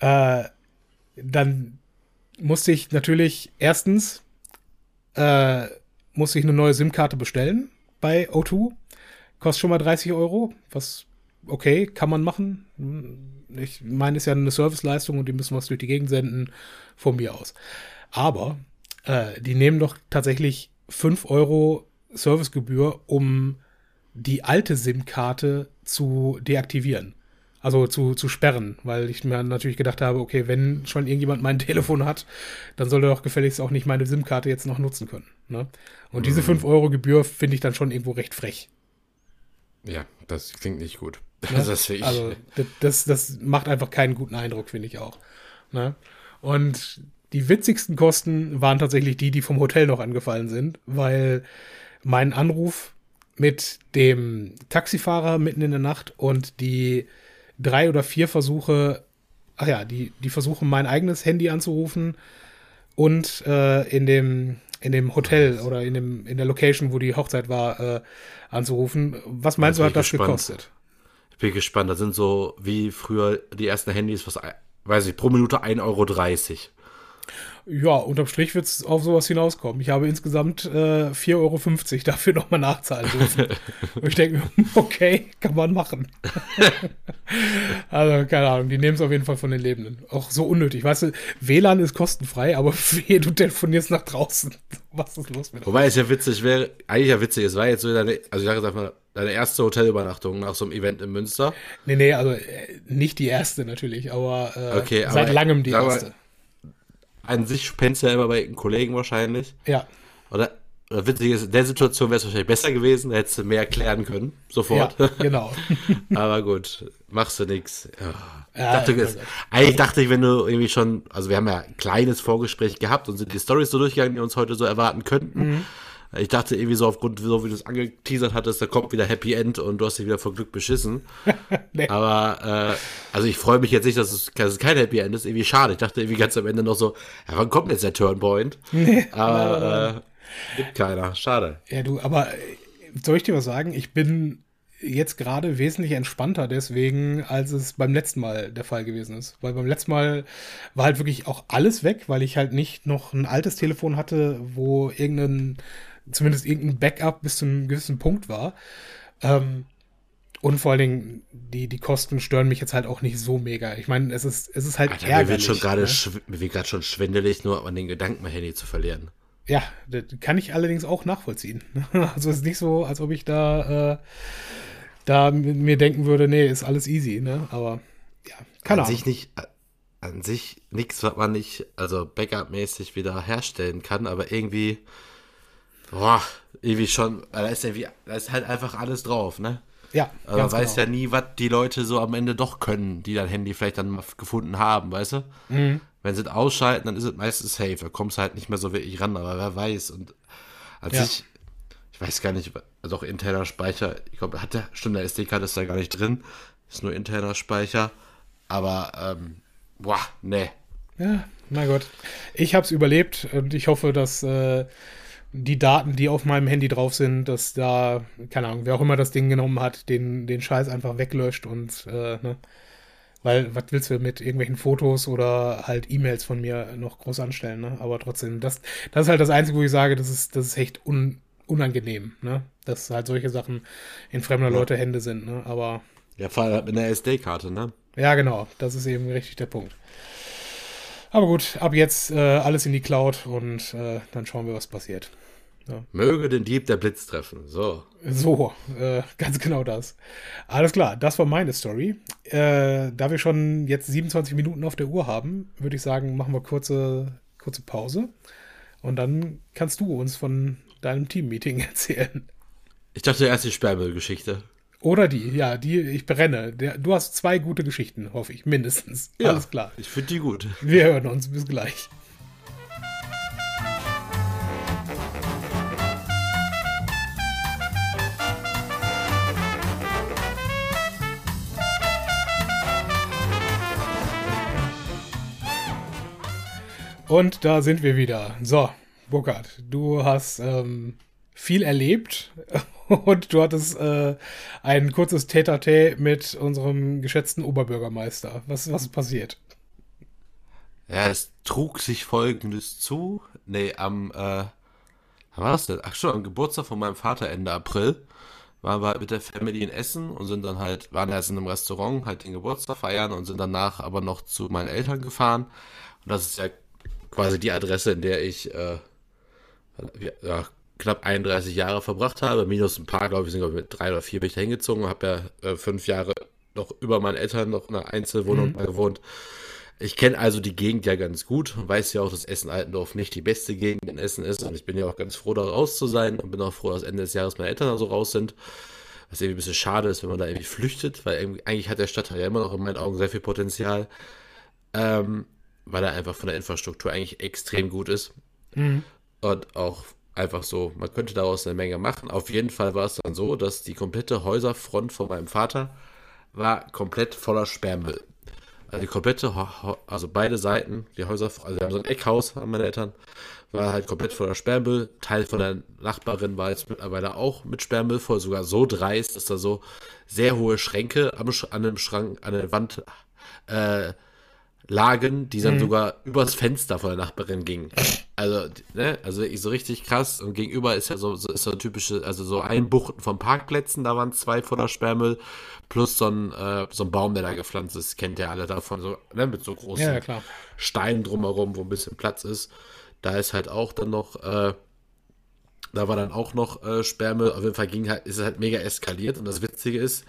Äh, dann musste ich natürlich erstens äh, musste ich eine neue SIM-Karte bestellen bei O2. Kostet schon mal 30 Euro, was okay, kann man machen. Ich meine, ist ja eine Serviceleistung und die müssen was durch die Gegend senden, von mir aus. Aber äh, die nehmen doch tatsächlich 5 Euro Servicegebühr, um die alte SIM-Karte zu deaktivieren. Also zu, zu sperren, weil ich mir natürlich gedacht habe, okay, wenn schon irgendjemand mein Telefon hat, dann soll er doch gefälligst auch nicht meine SIM-Karte jetzt noch nutzen können. Ne? Und diese 5 Euro Gebühr finde ich dann schon irgendwo recht frech. Ja, das klingt nicht gut. Ne? Das sehe ich. Also das, das macht einfach keinen guten Eindruck, finde ich auch. Ne? Und die witzigsten Kosten waren tatsächlich die, die vom Hotel noch angefallen sind, weil mein Anruf mit dem Taxifahrer mitten in der Nacht und die drei oder vier Versuche, ach ja, die, die Versuche, mein eigenes Handy anzurufen und äh, in dem in dem Hotel oder in dem in der Location, wo die Hochzeit war, äh, anzurufen. Was meinst du, hat das gespannt. gekostet? Ich bin gespannt. Das sind so wie früher die ersten Handys, was, weiß ich, pro Minute 1,30 Euro. Ja, unterm Strich wird es auf sowas hinauskommen. Ich habe insgesamt äh, 4,50 Euro dafür nochmal nachzahlen dürfen. Und ich denke mir, okay, kann man machen. also, keine Ahnung, die nehmen es auf jeden Fall von den Lebenden. Auch so unnötig. Weißt du, WLAN ist kostenfrei, aber wehe, du telefonierst nach draußen. Was ist los mit Wobei es ja witzig wäre, eigentlich ja witzig, es war jetzt so deine, also ich sage jetzt einfach, deine erste Hotelübernachtung nach so einem Event in Münster. Nee, nee, also äh, nicht die erste natürlich, aber, äh, Okay, seit aber, langem die sag mal, erste. An sich pennst du ja immer bei einem Kollegen wahrscheinlich. Ja, Oder, oder witzig ist, in der Situation wäre es wahrscheinlich besser gewesen, da hättest du mehr erklären können, sofort. ja, genau. Aber gut, machst du nix. Ja. Dachte, ja. eigentlich dachte ich, wenn du irgendwie schon, also wir haben ja ein kleines Vorgespräch gehabt und sind die Stories so durchgegangen, die uns heute so erwarten könnten. Mhm. Ich dachte irgendwie so aufgrund, so wie du es angeteasert hattest, da kommt wieder Happy End und du hast dich wieder vor Glück beschissen. Nee. Aber, äh, also ich freue mich jetzt nicht, dass es, dass es kein Happy End ist. Irgendwie schade. Ich dachte irgendwie ganz am Ende noch so, ja, wann kommt jetzt der Turnpoint? Aber, Gibt keiner, schade. Ja, du, aber äh, soll ich dir was sagen? Ich bin jetzt gerade wesentlich entspannter deswegen, als es beim letzten Mal der Fall gewesen ist. Weil beim letzten Mal war halt wirklich auch alles weg, weil ich halt nicht noch ein altes Telefon hatte, wo irgendein, zumindest irgendein Backup bis zu einem gewissen Punkt war. Ähm, und vor allen Dingen, die, die Kosten stören mich jetzt halt auch nicht so mega. Ich meine, es ist, es ist halt Alter, ärgerlich. Mir wird schon gerade ne? schon schwindelig, nur an den Gedanken, mein Handy zu verlieren. Ja, das kann ich allerdings auch nachvollziehen. Also es ist nicht so, als ob ich da, äh, da mir denken würde, nee, ist alles easy, ne? Aber ja, keine an Ahnung. Sich nicht, an sich nichts, was man nicht, also Backup-mäßig wieder herstellen kann, aber irgendwie, boah, irgendwie schon, da ist irgendwie, da ist halt einfach alles drauf, ne? Ja. Aber man weiß genau. ja nie, was die Leute so am Ende doch können, die dein Handy vielleicht dann gefunden haben, weißt du? Mhm. Wenn sie es ausschalten, dann ist es meistens safe. Da kommst du halt nicht mehr so wirklich ran, aber wer weiß. Und als ja. ich, ich weiß gar nicht, also auch interner Speicher, ich glaube, hat der, stimmt, der SD-Karte ist da gar nicht drin. Ist nur interner Speicher. Aber, ähm, boah, ne. Ja, na gut. Ich habe es überlebt und ich hoffe, dass äh, die Daten, die auf meinem Handy drauf sind, dass da, keine Ahnung, wer auch immer das Ding genommen hat, den, den Scheiß einfach weglöscht und, äh, ne? Weil, was willst du mit irgendwelchen Fotos oder halt E-Mails von mir noch groß anstellen, ne? Aber trotzdem, das, das ist halt das Einzige, wo ich sage, das ist, das ist echt un, unangenehm, ne? Dass halt solche Sachen in fremder ja. Leute Hände sind, ne? Aber. Ja, vor allem mit einer SD-Karte, ne? Ja, genau. Das ist eben richtig der Punkt. Aber gut, ab jetzt äh, alles in die Cloud und äh, dann schauen wir, was passiert. Ja. Möge den Dieb der Blitz treffen. So. So, äh, ganz genau das. Alles klar, das war meine Story. Äh, da wir schon jetzt 27 Minuten auf der Uhr haben, würde ich sagen, machen wir kurze, kurze Pause. Und dann kannst du uns von deinem Teammeeting erzählen. Ich dachte erst die Sperrmüllgeschichte. Oder die, ja, die, ich brenne. Der, du hast zwei gute Geschichten, hoffe ich, mindestens. Ja, Alles klar. Ich finde die gut. Wir hören uns. Bis gleich. Und da sind wir wieder. So, Burkhard, du hast ähm, viel erlebt und du hattest äh, ein kurzes tete mit unserem geschätzten Oberbürgermeister. Was, was ist passiert? Ja, es trug sich folgendes zu. Nee, am, äh, wann war das denn? Ach schon, am Geburtstag von meinem Vater Ende April waren wir halt mit der Family in Essen und sind dann halt, waren erst in einem Restaurant, halt den Geburtstag feiern und sind danach aber noch zu meinen Eltern gefahren. Und das ist ja quasi die Adresse, in der ich äh, ja, knapp 31 Jahre verbracht habe. Minus ein paar, glaube ich, sind glaube ich, mit drei oder vier bin ich da hingezogen. Habe ja äh, fünf Jahre noch über meinen Eltern noch in einer Einzelwohnung mhm. gewohnt. Ich kenne also die Gegend ja ganz gut und weiß ja auch, dass Essen-Altendorf nicht die beste Gegend in Essen ist. Und ich bin ja auch ganz froh, da raus zu sein und bin auch froh, dass Ende des Jahres meine Eltern da so raus sind. Was irgendwie ein bisschen schade ist, wenn man da irgendwie flüchtet, weil eigentlich hat der Stadtteil ja immer noch in meinen Augen sehr viel Potenzial. Ähm, weil er einfach von der Infrastruktur eigentlich extrem gut ist. Mhm. Und auch einfach so, man könnte daraus eine Menge machen. Auf jeden Fall war es dann so, dass die komplette Häuserfront von meinem Vater war komplett voller Sperrmüll. Also die komplette, also beide Seiten, die Häuser, also wir haben so ein Eckhaus, haben meine Eltern, war halt komplett voller Sperrmüll. Teil von der Nachbarin war jetzt mittlerweile auch mit Sperrmüll voll, sogar so dreist, dass da so sehr hohe Schränke am, an dem Schrank, an der Wand äh, lagen, die dann mhm. sogar übers Fenster von der Nachbarin gingen. Also, ne, also so richtig krass. Und gegenüber ist ja so, so ist so ein typische, also so Einbuchten von Parkplätzen, da waren zwei voller Sperrmüll, plus so ein, äh, so ein Baum, der da gepflanzt ist, kennt ihr alle davon, so, ne, mit so großen ja, ja, Steinen drumherum, wo ein bisschen Platz ist. Da ist halt auch dann noch, äh, da war dann auch noch äh, Sperrmüll. Auf jeden Fall ging halt, ist es halt mega eskaliert. Und das Witzige ist,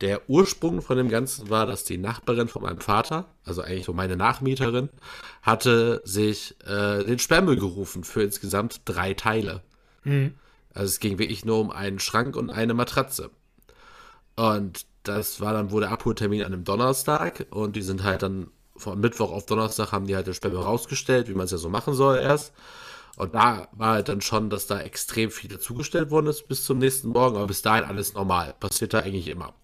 der Ursprung von dem Ganzen war, dass die Nachbarin von meinem Vater, also eigentlich so meine Nachmieterin, hatte sich äh, den Sperrmüll gerufen für insgesamt drei Teile. Mhm. Also es ging wirklich nur um einen Schrank und eine Matratze. Und das war dann wohl der Abholtermin an einem Donnerstag und die sind halt dann von Mittwoch auf Donnerstag haben die halt den Sperrmüll rausgestellt, wie man es ja so machen soll erst. Und da war halt dann schon, dass da extrem viel dazugestellt worden ist bis zum nächsten Morgen, aber bis dahin alles normal. Passiert da eigentlich immer.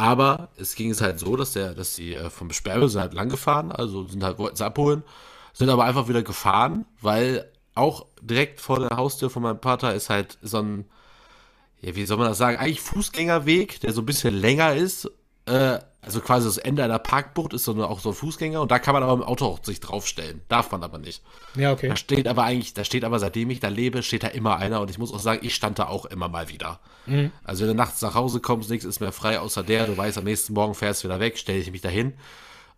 Aber es ging es halt so, dass der, dass die äh, vom Sperrmüll sind halt lang gefahren, also sind halt, wollten es abholen, sind aber einfach wieder gefahren, weil auch direkt vor der Haustür von meinem Vater ist halt so ein, ja, wie soll man das sagen, eigentlich Fußgängerweg, der so ein bisschen länger ist. Äh, also quasi das Ende einer Parkbucht ist so eine, auch so ein Fußgänger und da kann man aber im Auto auch sich draufstellen. Darf man aber nicht. Ja, okay. Da steht aber eigentlich, da steht aber seitdem ich da lebe, steht da immer einer und ich muss auch sagen, ich stand da auch immer mal wieder. Mhm. Also wenn du nachts nach Hause kommst, nichts ist mehr frei außer der, du weißt, am nächsten Morgen fährst du wieder weg, stelle ich mich dahin.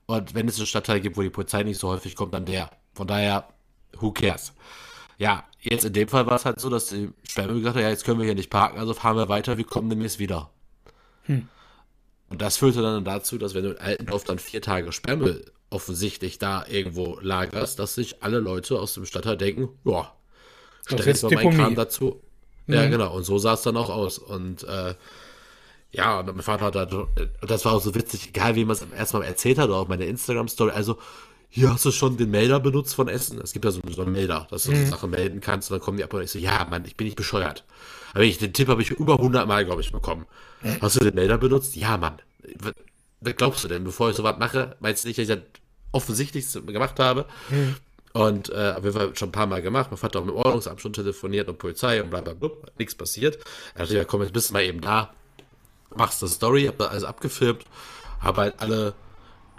Und wenn es einen Stadtteil gibt, wo die Polizei nicht so häufig kommt, dann der. Von daher, who cares? Ja, jetzt in dem Fall war es halt so, dass die Sperrmüll gesagt hat, ja, jetzt können wir hier nicht parken, also fahren wir weiter, wir kommen demnächst wieder. Hm. Und das führte dann dazu, dass wenn du in Altendorf dann vier Tage Sperrmüll offensichtlich da irgendwo lagerst, dass sich alle Leute aus dem Stadtteil denken, ja, stell jetzt mal meinen Kram dazu. Mhm. Ja, genau. Und so sah es dann auch aus. Und äh, ja, und mein Vater hat da, das war auch so witzig, egal wie man es erstmal erzählt hat, oder auch meine Instagram-Story, also hier hast du schon den Melder benutzt von Essen. Es gibt ja so, so einen Melder, dass du mhm. Sachen melden kannst und dann kommen die ab und ich so, ja, Mann, ich bin nicht bescheuert. Aber ich, den Tipp habe ich über 100 Mal, glaube ich, bekommen. Mhm. Hast du den Melder benutzt? Ja, Mann. Was glaubst du denn, bevor ich sowas mache? Meinst du nicht, dass ich das offensichtlich gemacht habe? Mhm. Und äh, jeden Fall schon ein paar Mal gemacht. Mein Vater auch mit dem Ordnungsamt schon telefoniert und Polizei und bla bla bla. Nichts passiert. Er dachte, ja komm, jetzt bist du mal eben da. Machst eine Story, hab da alles abgefilmt. Habe halt alle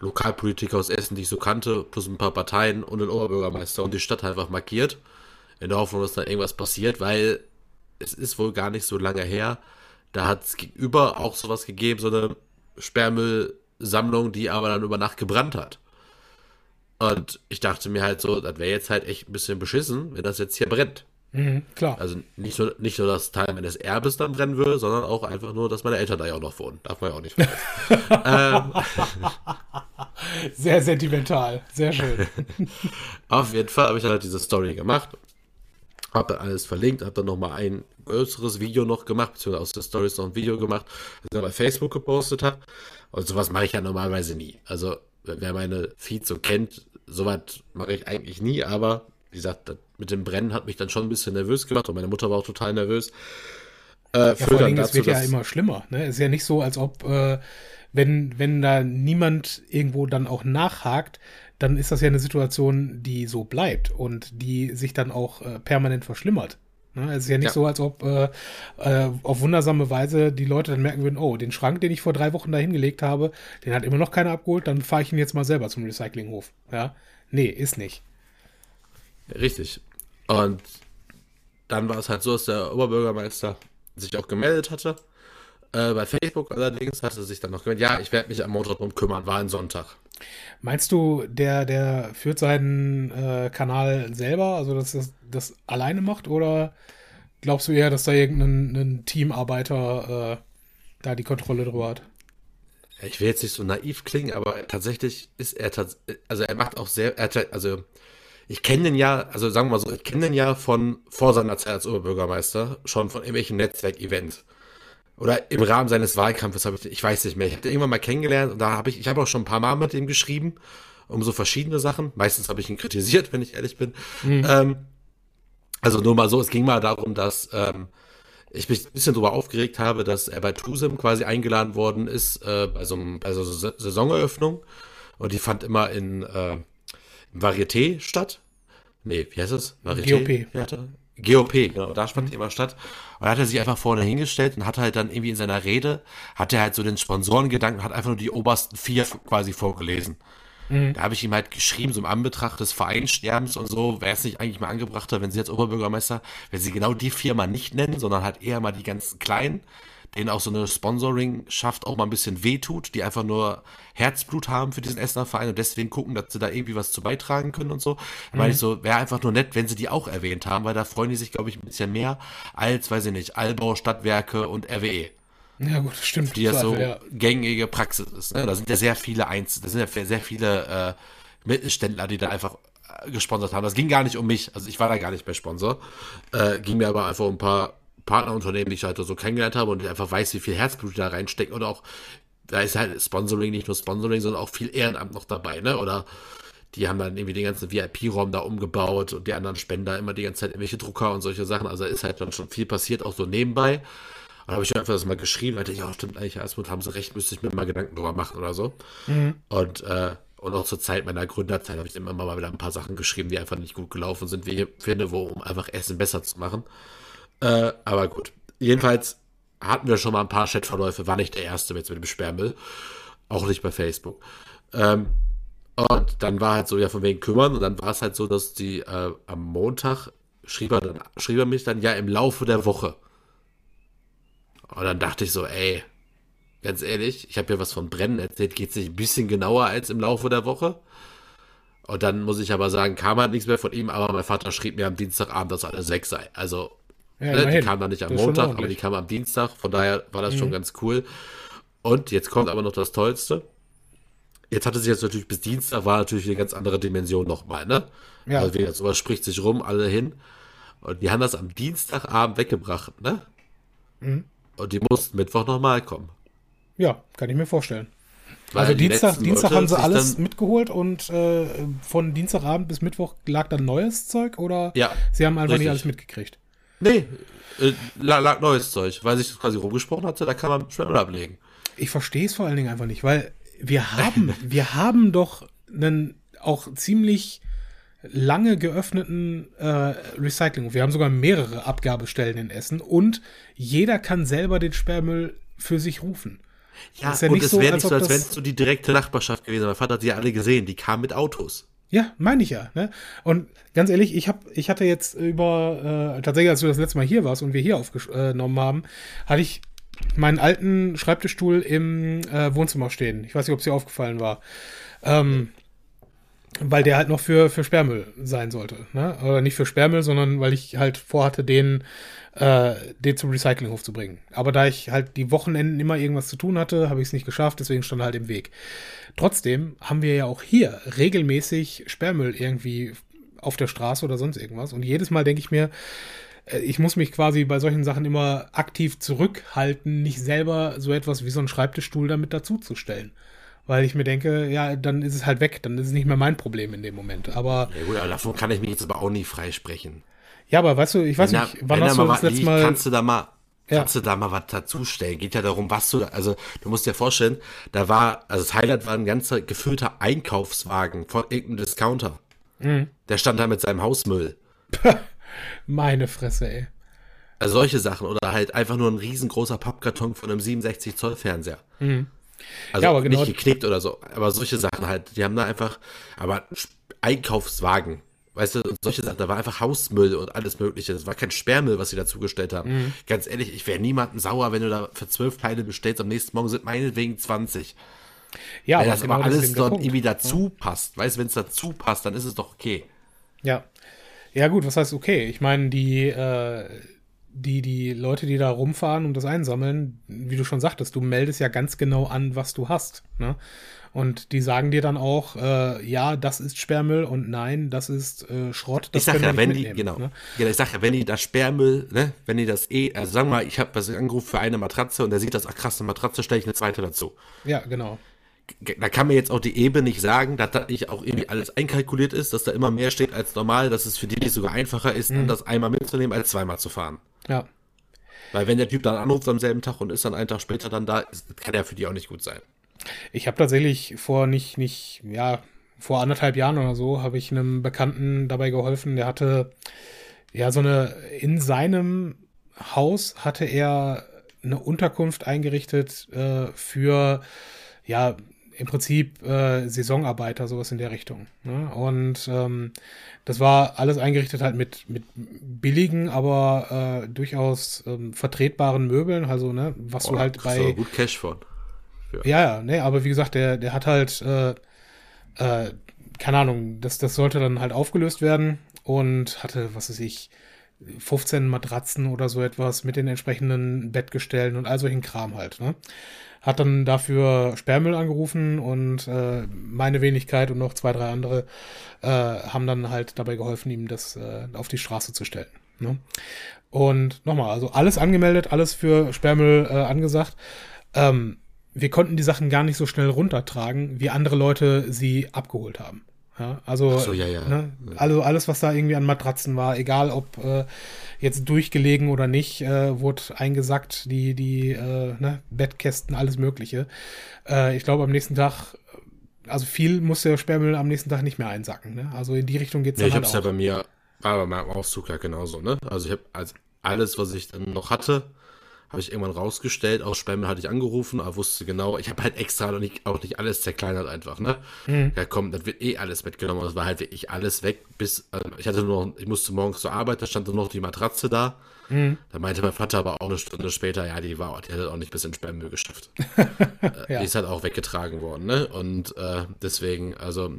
Lokalpolitiker aus Essen, die ich so kannte, plus ein paar Parteien und den Oberbürgermeister und die Stadt einfach markiert, in der Hoffnung, dass da irgendwas passiert, weil es ist wohl gar nicht so lange her. Da hat es gegenüber auch sowas gegeben, so eine Sperrmüllsammlung, die aber dann über Nacht gebrannt hat. Und ich dachte mir halt so, das wäre jetzt halt echt ein bisschen beschissen, wenn das jetzt hier brennt. Mhm, klar. Also nicht nur, nicht nur das Teil meines Erbes dann brennen würde, sondern auch einfach nur, dass meine Eltern da ja auch noch wohnen. Darf man ja auch nicht ähm, Sehr sentimental, sehr schön. Auf jeden Fall habe ich dann halt diese Story gemacht, habe dann alles verlinkt, habe dann nochmal ein größeres Video noch gemacht, beziehungsweise aus der Stories noch ein Video gemacht, das ich dann bei Facebook gepostet habe. Und sowas mache ich ja normalerweise nie. Also, wer meine Feeds so kennt, sowas mache ich eigentlich nie, aber wie gesagt, mit dem Brennen hat mich dann schon ein bisschen nervös gemacht und meine Mutter war auch total nervös. Äh, ja, vor allem, es wird ja immer schlimmer. Ne? Es ist ja nicht so, als ob, äh, wenn, wenn da niemand irgendwo dann auch nachhakt, dann ist das ja eine Situation, die so bleibt und die sich dann auch äh, permanent verschlimmert. Ne? Es ist ja nicht ja. so, als ob äh, äh, auf wundersame Weise die Leute dann merken würden, oh, den Schrank, den ich vor drei Wochen da hingelegt habe, den hat immer noch keiner abgeholt, dann fahre ich ihn jetzt mal selber zum Recyclinghof. Ja? Nee, ist nicht. Richtig. Und dann war es halt so, dass der Oberbürgermeister sich auch gemeldet hatte. Äh, bei Facebook allerdings hatte er sich dann noch gemeldet, ja, ich werde mich am Montag drum kümmern, war ein Sonntag. Meinst du, der, der führt seinen äh, Kanal selber, also dass das, das alleine macht, oder glaubst du eher, dass da irgendein Teamarbeiter äh, da die Kontrolle drüber hat? Ich will jetzt nicht so naiv klingen, aber tatsächlich ist er, also er macht auch sehr, er, also ich kenne den ja, also sagen wir mal so, ich kenne den ja von vor seiner Zeit als Oberbürgermeister, schon von irgendwelchen Netzwerkevents. Oder im Rahmen seines Wahlkampfes habe ich, ich weiß nicht mehr, ich habe den irgendwann mal kennengelernt und da habe ich, ich habe auch schon ein paar Mal mit ihm geschrieben, um so verschiedene Sachen. Meistens habe ich ihn kritisiert, wenn ich ehrlich bin. Mhm. Ähm, also nur mal so, es ging mal darum, dass ähm, ich mich ein bisschen darüber aufgeregt habe, dass er bei Tusim quasi eingeladen worden ist, äh, bei so einer also Saisoneröffnung. Und die fand immer in, äh, Varieté statt. Nee, wie heißt es? Varieté? GOP. GOP, genau, da fand mhm. immer statt. Und da hat er sich einfach vorne hingestellt und hat halt dann irgendwie in seiner Rede, hat er halt so den Sponsorengedanken, hat einfach nur die obersten vier quasi vorgelesen. Mhm. Da habe ich ihm halt geschrieben, so im Anbetracht des Vereinssterbens und so, wäre es nicht eigentlich mal angebrachter, wenn sie jetzt Oberbürgermeister, wenn sie genau die vier mal nicht nennen, sondern halt eher mal die ganzen kleinen denen auch so eine Sponsoring-Schaft auch mal ein bisschen wehtut, die einfach nur Herzblut haben für diesen Essener Verein und deswegen gucken, dass sie da irgendwie was zu beitragen können und so. Mhm. Meine ich so, wäre einfach nur nett, wenn sie die auch erwähnt haben, weil da freuen die sich, glaube ich, ein bisschen mehr als, weiß ich nicht, Allbau, Stadtwerke und RWE. Ja, gut, stimmt. Die ja so ja. gängige Praxis ist. Ne? Da sind ja sehr viele Einzel, da sind ja sehr viele äh, Mittelständler, die da einfach äh, gesponsert haben. Das ging gar nicht um mich, also ich war da gar nicht bei Sponsor. Äh, ging mir aber einfach um ein paar Partnerunternehmen, die ich halt so kennengelernt habe und ich einfach weiß, wie viel Herzblut da reinsteckt und auch, da ist halt Sponsoring nicht nur Sponsoring, sondern auch viel Ehrenamt noch dabei, ne? Oder die haben dann irgendwie den ganzen VIP-Raum da umgebaut und die anderen Spender immer die ganze Zeit irgendwelche Drucker und solche Sachen. Also ist halt dann schon viel passiert, auch so nebenbei. Und da habe ich einfach das mal geschrieben, weil ich, ja, stimmt eigentlich, Herzblut haben sie recht, müsste ich mir mal Gedanken drüber machen oder so. Mhm. Und, äh, Und auch zur Zeit meiner Gründerzeit habe ich immer mal wieder ein paar Sachen geschrieben, die einfach nicht gut gelaufen sind, wie ich finde, wo, um einfach Essen besser zu machen. Äh, aber gut. Jedenfalls hatten wir schon mal ein paar Chatverläufe, war nicht der erste jetzt mit dem Sperrmüll. Auch nicht bei Facebook. Ähm, und dann war halt so, ja, von wegen kümmern. Und dann war es halt so, dass die äh, am Montag schrieb er, dann, schrieb er mich dann, ja, im Laufe der Woche. Und dann dachte ich so, ey, ganz ehrlich, ich habe ja was von Brennen erzählt, geht es nicht ein bisschen genauer als im Laufe der Woche? Und dann muss ich aber sagen, kam halt nichts mehr von ihm, aber mein Vater schrieb mir am Dienstagabend, dass alles weg sei. Also, ja, ne, die kam dann nicht am Montag, aber die kam am Dienstag, von daher war das mhm. schon ganz cool. Und jetzt kommt aber noch das Tollste. Jetzt hatte sich jetzt natürlich bis Dienstag, war natürlich eine ganz andere Dimension nochmal, ne? Ja. Also, wie sowas spricht sich rum, alle hin. Und die haben das am Dienstagabend weggebracht, ne? Mhm. Und die mussten Mittwoch nochmal kommen. Ja, kann ich mir vorstellen. Weil also Dienstag, Dienstag haben sie alles mitgeholt und äh, von Dienstagabend bis Mittwoch lag dann neues Zeug oder ja, sie haben einfach richtig. nicht alles mitgekriegt? Nee, äh, lag neues Zeug, weil sich das quasi rumgesprochen hatte, da kann man schnell ablegen. Ich verstehe es vor allen Dingen einfach nicht, weil wir haben, wir haben doch einen auch ziemlich lange geöffneten äh, Recycling. Wir haben sogar mehrere Abgabestellen in Essen und jeder kann selber den Sperrmüll für sich rufen. Ja, ja und es so, wäre nicht so, als wenn es so die direkte Nachbarschaft gewesen wäre. Mein Vater hat die ja alle gesehen, die kamen mit Autos. Ja, meine ich ja. Ne? Und ganz ehrlich, ich, hab, ich hatte jetzt über, äh, tatsächlich, als du das letzte Mal hier warst und wir hier aufgenommen haben, hatte ich meinen alten Schreibtischstuhl im äh, Wohnzimmer stehen. Ich weiß nicht, ob es dir aufgefallen war. Ähm, weil der halt noch für, für Sperrmüll sein sollte. Ne? Oder nicht für Sperrmüll, sondern weil ich halt vorhatte, den, äh, den zum Recyclinghof zu bringen. Aber da ich halt die Wochenenden immer irgendwas zu tun hatte, habe ich es nicht geschafft, deswegen stand halt im Weg. Trotzdem haben wir ja auch hier regelmäßig Sperrmüll irgendwie auf der Straße oder sonst irgendwas. Und jedes Mal denke ich mir, äh, ich muss mich quasi bei solchen Sachen immer aktiv zurückhalten, nicht selber so etwas wie so einen Schreibtischstuhl damit dazuzustellen weil ich mir denke, ja, dann ist es halt weg, dann ist es nicht mehr mein Problem in dem Moment. Aber, ja gut, aber davon kann ich mich jetzt aber auch nie freisprechen. Ja, aber weißt du, ich weiß wenn nicht, da, wann hast du das letzte Mal... Kannst du da mal, ja. kannst du da mal was dazustellen? Geht ja darum, was du, also du musst dir vorstellen, da war, also das Highlight war ein ganzer gefüllter Einkaufswagen von irgendeinem Discounter. Mhm. Der stand da mit seinem Hausmüll. Meine Fresse, ey. Also solche Sachen oder halt einfach nur ein riesengroßer Pappkarton von einem 67 Zoll Fernseher. Mhm. Also ja, aber genau. nicht geknickt oder so, aber solche Sachen halt, die haben da einfach, aber Einkaufswagen, weißt du, solche Sachen, da war einfach Hausmüll und alles mögliche, das war kein Sperrmüll, was sie dazugestellt haben. Mhm. Ganz ehrlich, ich wäre niemanden sauer, wenn du da für zwölf Teile bestellst, am nächsten Morgen sind meinetwegen 20. Ja, wenn das genau aber alles dort irgendwie dazu ja. passt, weißt du, wenn es dazu passt, dann ist es doch okay. Ja. Ja, gut, was heißt okay? Ich meine, die, äh, die, die Leute, die da rumfahren und das einsammeln, wie du schon sagtest, du meldest ja ganz genau an, was du hast. Ne? Und die sagen dir dann auch, äh, ja, das ist Sperrmüll und nein, das ist äh, Schrott. Das ich sag ja, wenn die, genau, ne? ja, ich sag ja, wenn die das Sperrmüll, ne, wenn die das eh, also sagen wir mal, ich habe was angerufen für eine Matratze und der sieht das, ach krass, eine Matratze, stelle ich eine zweite dazu. Ja, genau da kann mir jetzt auch die Ebene nicht sagen, dass da nicht auch irgendwie alles einkalkuliert ist, dass da immer mehr steht als normal, dass es für die sogar einfacher ist, mhm. das einmal mitzunehmen, als zweimal zu fahren. Ja. Weil wenn der Typ dann anruft am selben Tag und ist dann einen Tag später dann da, kann der für die auch nicht gut sein. Ich habe tatsächlich vor nicht, nicht, ja, vor anderthalb Jahren oder so, habe ich einem Bekannten dabei geholfen, der hatte ja so eine, in seinem Haus hatte er eine Unterkunft eingerichtet äh, für ja im Prinzip äh, Saisonarbeiter, sowas in der Richtung. Ne? Und ähm, das war alles eingerichtet halt mit, mit billigen, aber äh, durchaus ähm, vertretbaren Möbeln, also ne, was oh, du halt bei. gut Cash von. Ja, ja, ne, aber wie gesagt, der, der hat halt, äh, äh, keine Ahnung, das, das sollte dann halt aufgelöst werden und hatte, was weiß ich, 15 Matratzen oder so etwas mit den entsprechenden Bettgestellen und all solchen Kram halt, ne? Hat dann dafür Sperrmüll angerufen und äh, meine Wenigkeit und noch zwei, drei andere äh, haben dann halt dabei geholfen, ihm das äh, auf die Straße zu stellen. Ne? Und nochmal, also alles angemeldet, alles für Sperrmüll äh, angesagt. Ähm, wir konnten die Sachen gar nicht so schnell runtertragen, wie andere Leute sie abgeholt haben. Ja, also, so, ja, ja. Ne, also alles, was da irgendwie an Matratzen war, egal ob äh, jetzt durchgelegen oder nicht, äh, wurde eingesackt, die, die äh, ne, Bettkästen, alles Mögliche. Äh, ich glaube, am nächsten Tag also viel muss der Sperrmüll am nächsten Tag nicht mehr einsacken. Ne? Also in die Richtung geht es dann ich halt habe es ja bei mir, aber beim Auszug ja genauso. Ne? Also ich habe als alles, was ich dann noch hatte, habe ich irgendwann rausgestellt. Aus Sperrmüll hatte ich angerufen, aber wusste genau, ich habe halt extra noch nicht, auch nicht alles zerkleinert einfach. Ne? Mhm. Ja komm, das wird eh alles mitgenommen. Das war halt wirklich alles weg. Bis also ich hatte nur noch, ich musste morgens zur Arbeit, da stand nur noch die Matratze da. Mhm. Da meinte mein Vater aber auch eine Stunde später, ja, die war, die hat auch nicht bis in Sperrmüll geschafft. Äh, ja. Die ist halt auch weggetragen worden, ne? Und äh, deswegen, also,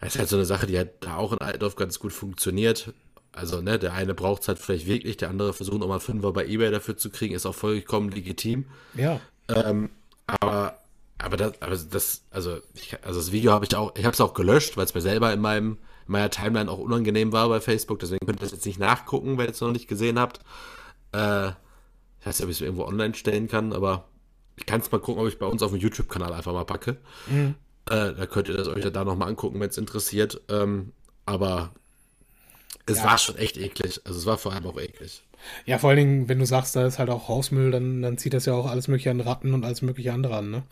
das ist halt so eine Sache, die halt da auch in Altdorf ganz gut funktioniert. Also, ne, der eine braucht es halt vielleicht wirklich, der andere versucht nochmal Fünfer bei Ebay dafür zu kriegen, ist auch vollkommen legitim. Ja. Ähm, aber, aber das, aber das, also, ich, also das Video habe ich auch, ich habe es auch gelöscht, weil es mir selber in meinem in meiner Timeline auch unangenehm war bei Facebook. Deswegen könnt ihr das jetzt nicht nachgucken, wenn ihr es noch nicht gesehen habt. Äh, ich weiß ja, ob ich es irgendwo online stellen kann, aber ich kann es mal gucken, ob ich bei uns auf dem YouTube-Kanal einfach mal packe. Mhm. Äh, da könnt ihr das euch da nochmal angucken, wenn es interessiert. Ähm, aber es ja. war schon echt eklig. Also es war vor allem auch eklig. Ja, vor allen Dingen, wenn du sagst, da ist halt auch Hausmüll, dann, dann zieht das ja auch alles mögliche an Ratten und alles mögliche andere an, ne?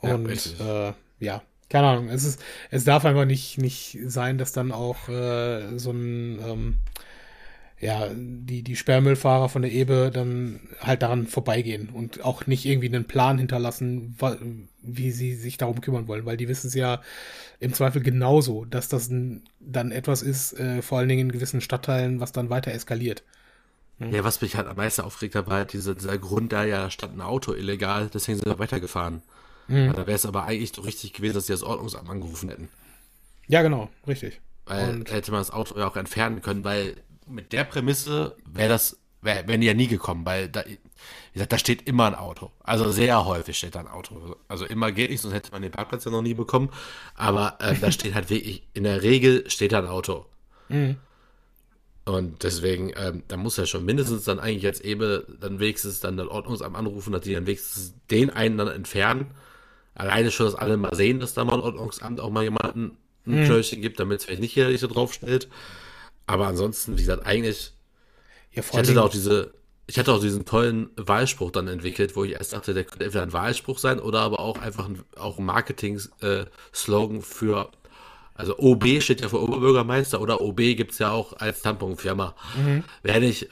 Und ja, äh, ja, keine Ahnung, es ist, es darf einfach nicht, nicht sein, dass dann auch äh, so ein, ähm, ja, die, die Sperrmüllfahrer von der Ebe dann halt daran vorbeigehen und auch nicht irgendwie einen Plan hinterlassen, wie sie sich darum kümmern wollen, weil die wissen es ja im Zweifel genauso, dass das dann etwas ist, äh, vor allen Dingen in gewissen Stadtteilen, was dann weiter eskaliert. Ja, was mich halt am meisten aufgeregt hat, war halt dieser, dieser Grund, da ja stand ein Auto illegal, deswegen sind wir weitergefahren. Mhm. Da wäre es aber eigentlich doch richtig gewesen, dass sie das Ordnungsamt angerufen hätten. Ja, genau, richtig. Weil und hätte man das Auto ja auch entfernen können, weil mit der Prämisse wäre das, wär, wären die ja nie gekommen, weil da, wie gesagt, da steht immer ein Auto. Also sehr häufig steht da ein Auto. Also immer geht nicht, sonst hätte man den Parkplatz ja noch nie bekommen. Aber äh, da steht halt wirklich, in der Regel steht da ein Auto. Mhm. Und deswegen, ähm, da muss ja schon mindestens dann eigentlich als Ebe dann wenigstens dann das Ordnungsamt anrufen, dass die dann wenigstens den einen dann entfernen Alleine schon, dass alle mal sehen, dass da mal ein Ordnungsamt auch mal jemanden ein hm. Türchen gibt, damit es vielleicht nicht jeder sich so draufstellt. Aber ansonsten, wie gesagt, eigentlich. Ja, ich hatte da auch diese, ich hatte auch diesen tollen Wahlspruch dann entwickelt, wo ich erst dachte, der könnte entweder ein Wahlspruch sein oder aber auch einfach ein, auch ein Marketing-Slogan für, also OB steht ja für Oberbürgermeister oder OB gibt es ja auch als Tamponfirma. Mhm. Wäre nicht,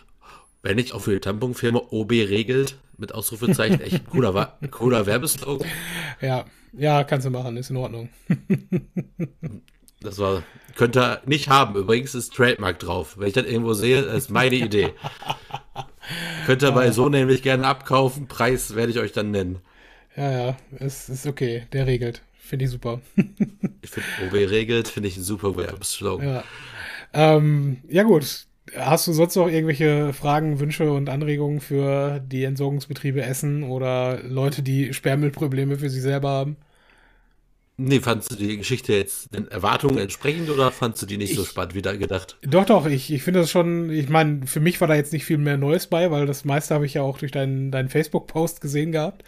wenn nicht auch für die Tamponfirma OB regelt, mit Ausrufezeichen, echt cooler, cooler Werbeslogan. Ja, ja, kannst du machen, ist in Ordnung. das war, könnte er nicht haben. Übrigens ist Trademark drauf. Wenn ich das irgendwo sehe, ist meine Idee. Könnte er bei so nämlich gerne abkaufen. Preis werde ich euch dann nennen. Ja, ja, es ist okay. Der regelt. Finde ich super. ich finde, OB regelt, finde ich ein super Werbeslogan. Ja. Ähm, ja, gut. Hast du sonst noch irgendwelche Fragen, Wünsche und Anregungen für die Entsorgungsbetriebe Essen oder Leute, die Sperrmüllprobleme für sich selber haben? Nee, fandst du die Geschichte jetzt den Erwartungen entsprechend oder fandst du die nicht ich, so spannend wie da gedacht? Doch, doch, ich, ich finde das schon, ich meine, für mich war da jetzt nicht viel mehr Neues bei, weil das meiste habe ich ja auch durch deinen, deinen Facebook-Post gesehen gehabt.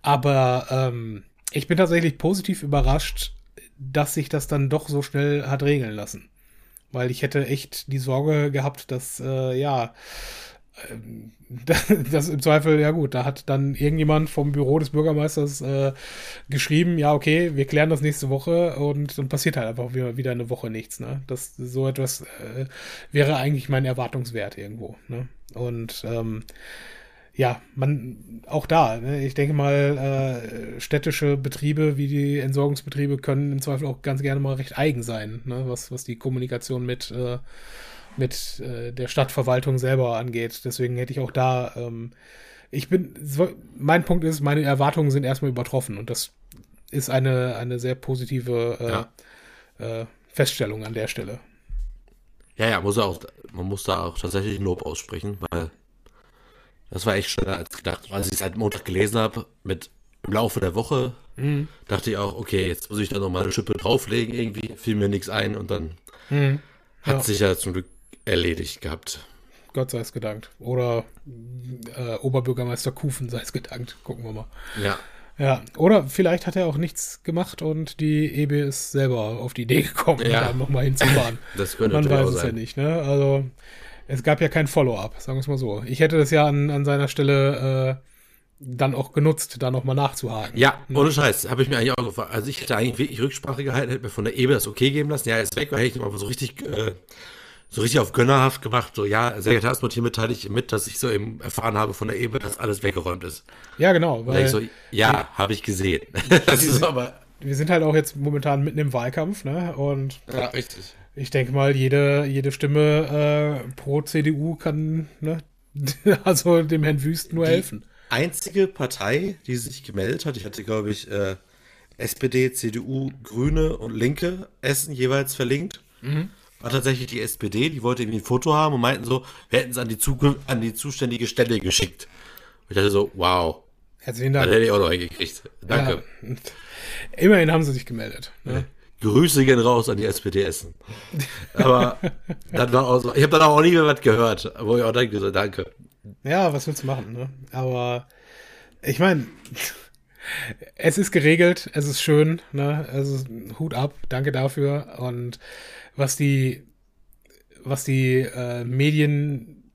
Aber ähm, ich bin tatsächlich positiv überrascht, dass sich das dann doch so schnell hat regeln lassen. Weil ich hätte echt die Sorge gehabt, dass, äh, ja, ähm, das im Zweifel, ja gut, da hat dann irgendjemand vom Büro des Bürgermeisters äh, geschrieben, ja, okay, wir klären das nächste Woche und dann passiert halt einfach wieder, wieder eine Woche nichts, ne? Das so etwas äh, wäre eigentlich mein Erwartungswert irgendwo, ne? Und ähm, ja, man, auch da, ne, ich denke mal, äh, städtische Betriebe wie die Entsorgungsbetriebe können im Zweifel auch ganz gerne mal recht eigen sein, ne, was, was die Kommunikation mit, äh, mit äh, der Stadtverwaltung selber angeht. Deswegen hätte ich auch da, ähm, ich bin, so, mein Punkt ist, meine Erwartungen sind erstmal übertroffen und das ist eine, eine sehr positive äh, ja. Äh, Feststellung an der Stelle. Ja, ja, muss auch, man muss da auch tatsächlich Lob aussprechen, weil das war echt schneller als gedacht. Als ich es seit Montag gelesen habe, mit im Laufe der Woche, mhm. dachte ich auch, okay, jetzt muss ich da nochmal eine Schippe drauflegen, irgendwie fiel mir nichts ein und dann mhm. hat ja. sich ja zum Glück erledigt gehabt. Gott sei es gedankt. Oder äh, Oberbürgermeister Kufen sei es gedankt. Gucken wir mal. Ja. Ja, oder vielleicht hat er auch nichts gemacht und die EB ist selber auf die Idee gekommen, ja. da nochmal hinzufahren. das könnte Man weiß es sein. ja nicht, ne? Also, es gab ja kein Follow-up, sagen wir es mal so. Ich hätte das ja an, an seiner Stelle dann auch genutzt, da nochmal nachzuhaken. Ja, ohne Scheiß, habe ich mir eigentlich auch gefragt. Also ich hätte eigentlich wirklich Rücksprache gehalten, hätte mir von der Ebe das okay geben lassen. Ja, er ist weg, weil hätte ich mal so richtig, äh, so richtig auf gönnerhaft gemacht. So, ja, sehr geehrter Asmut, hiermit teile ich mit, dass ich so eben erfahren habe von der Ebe, dass alles weggeräumt ist. Ja, genau. Weil ich so, ja, habe ich gesehen. das ist aber. Wir sind halt auch jetzt momentan mitten im Wahlkampf, ne? Und ja, richtig. Ich denke mal, jede, jede Stimme äh, pro CDU kann, ne? also dem Herrn Wüst nur Die helfen. Einzige Partei, die sich gemeldet hat, ich hatte, glaube ich, äh, SPD, CDU, Grüne und Linke Essen jeweils verlinkt. War tatsächlich die SPD, die wollte irgendwie ein Foto haben und meinten so, wir hätten es an die, an die zuständige Stelle geschickt. Und ich dachte so, wow, Herzlichen das Dank. hätte ich auch noch hingekriegt. Danke. Ja. Immerhin haben sie sich gemeldet. Ne? Grüße gehen raus an die SPD Essen. Aber dann war auch so, ich habe dann auch nie mehr was gehört, wo ich auch denke, so, danke. Ja, was willst du machen, ne? Aber ich meine, es ist geregelt, es ist schön, ne? Also Hut ab, danke dafür. Und was die, was die äh, Medien,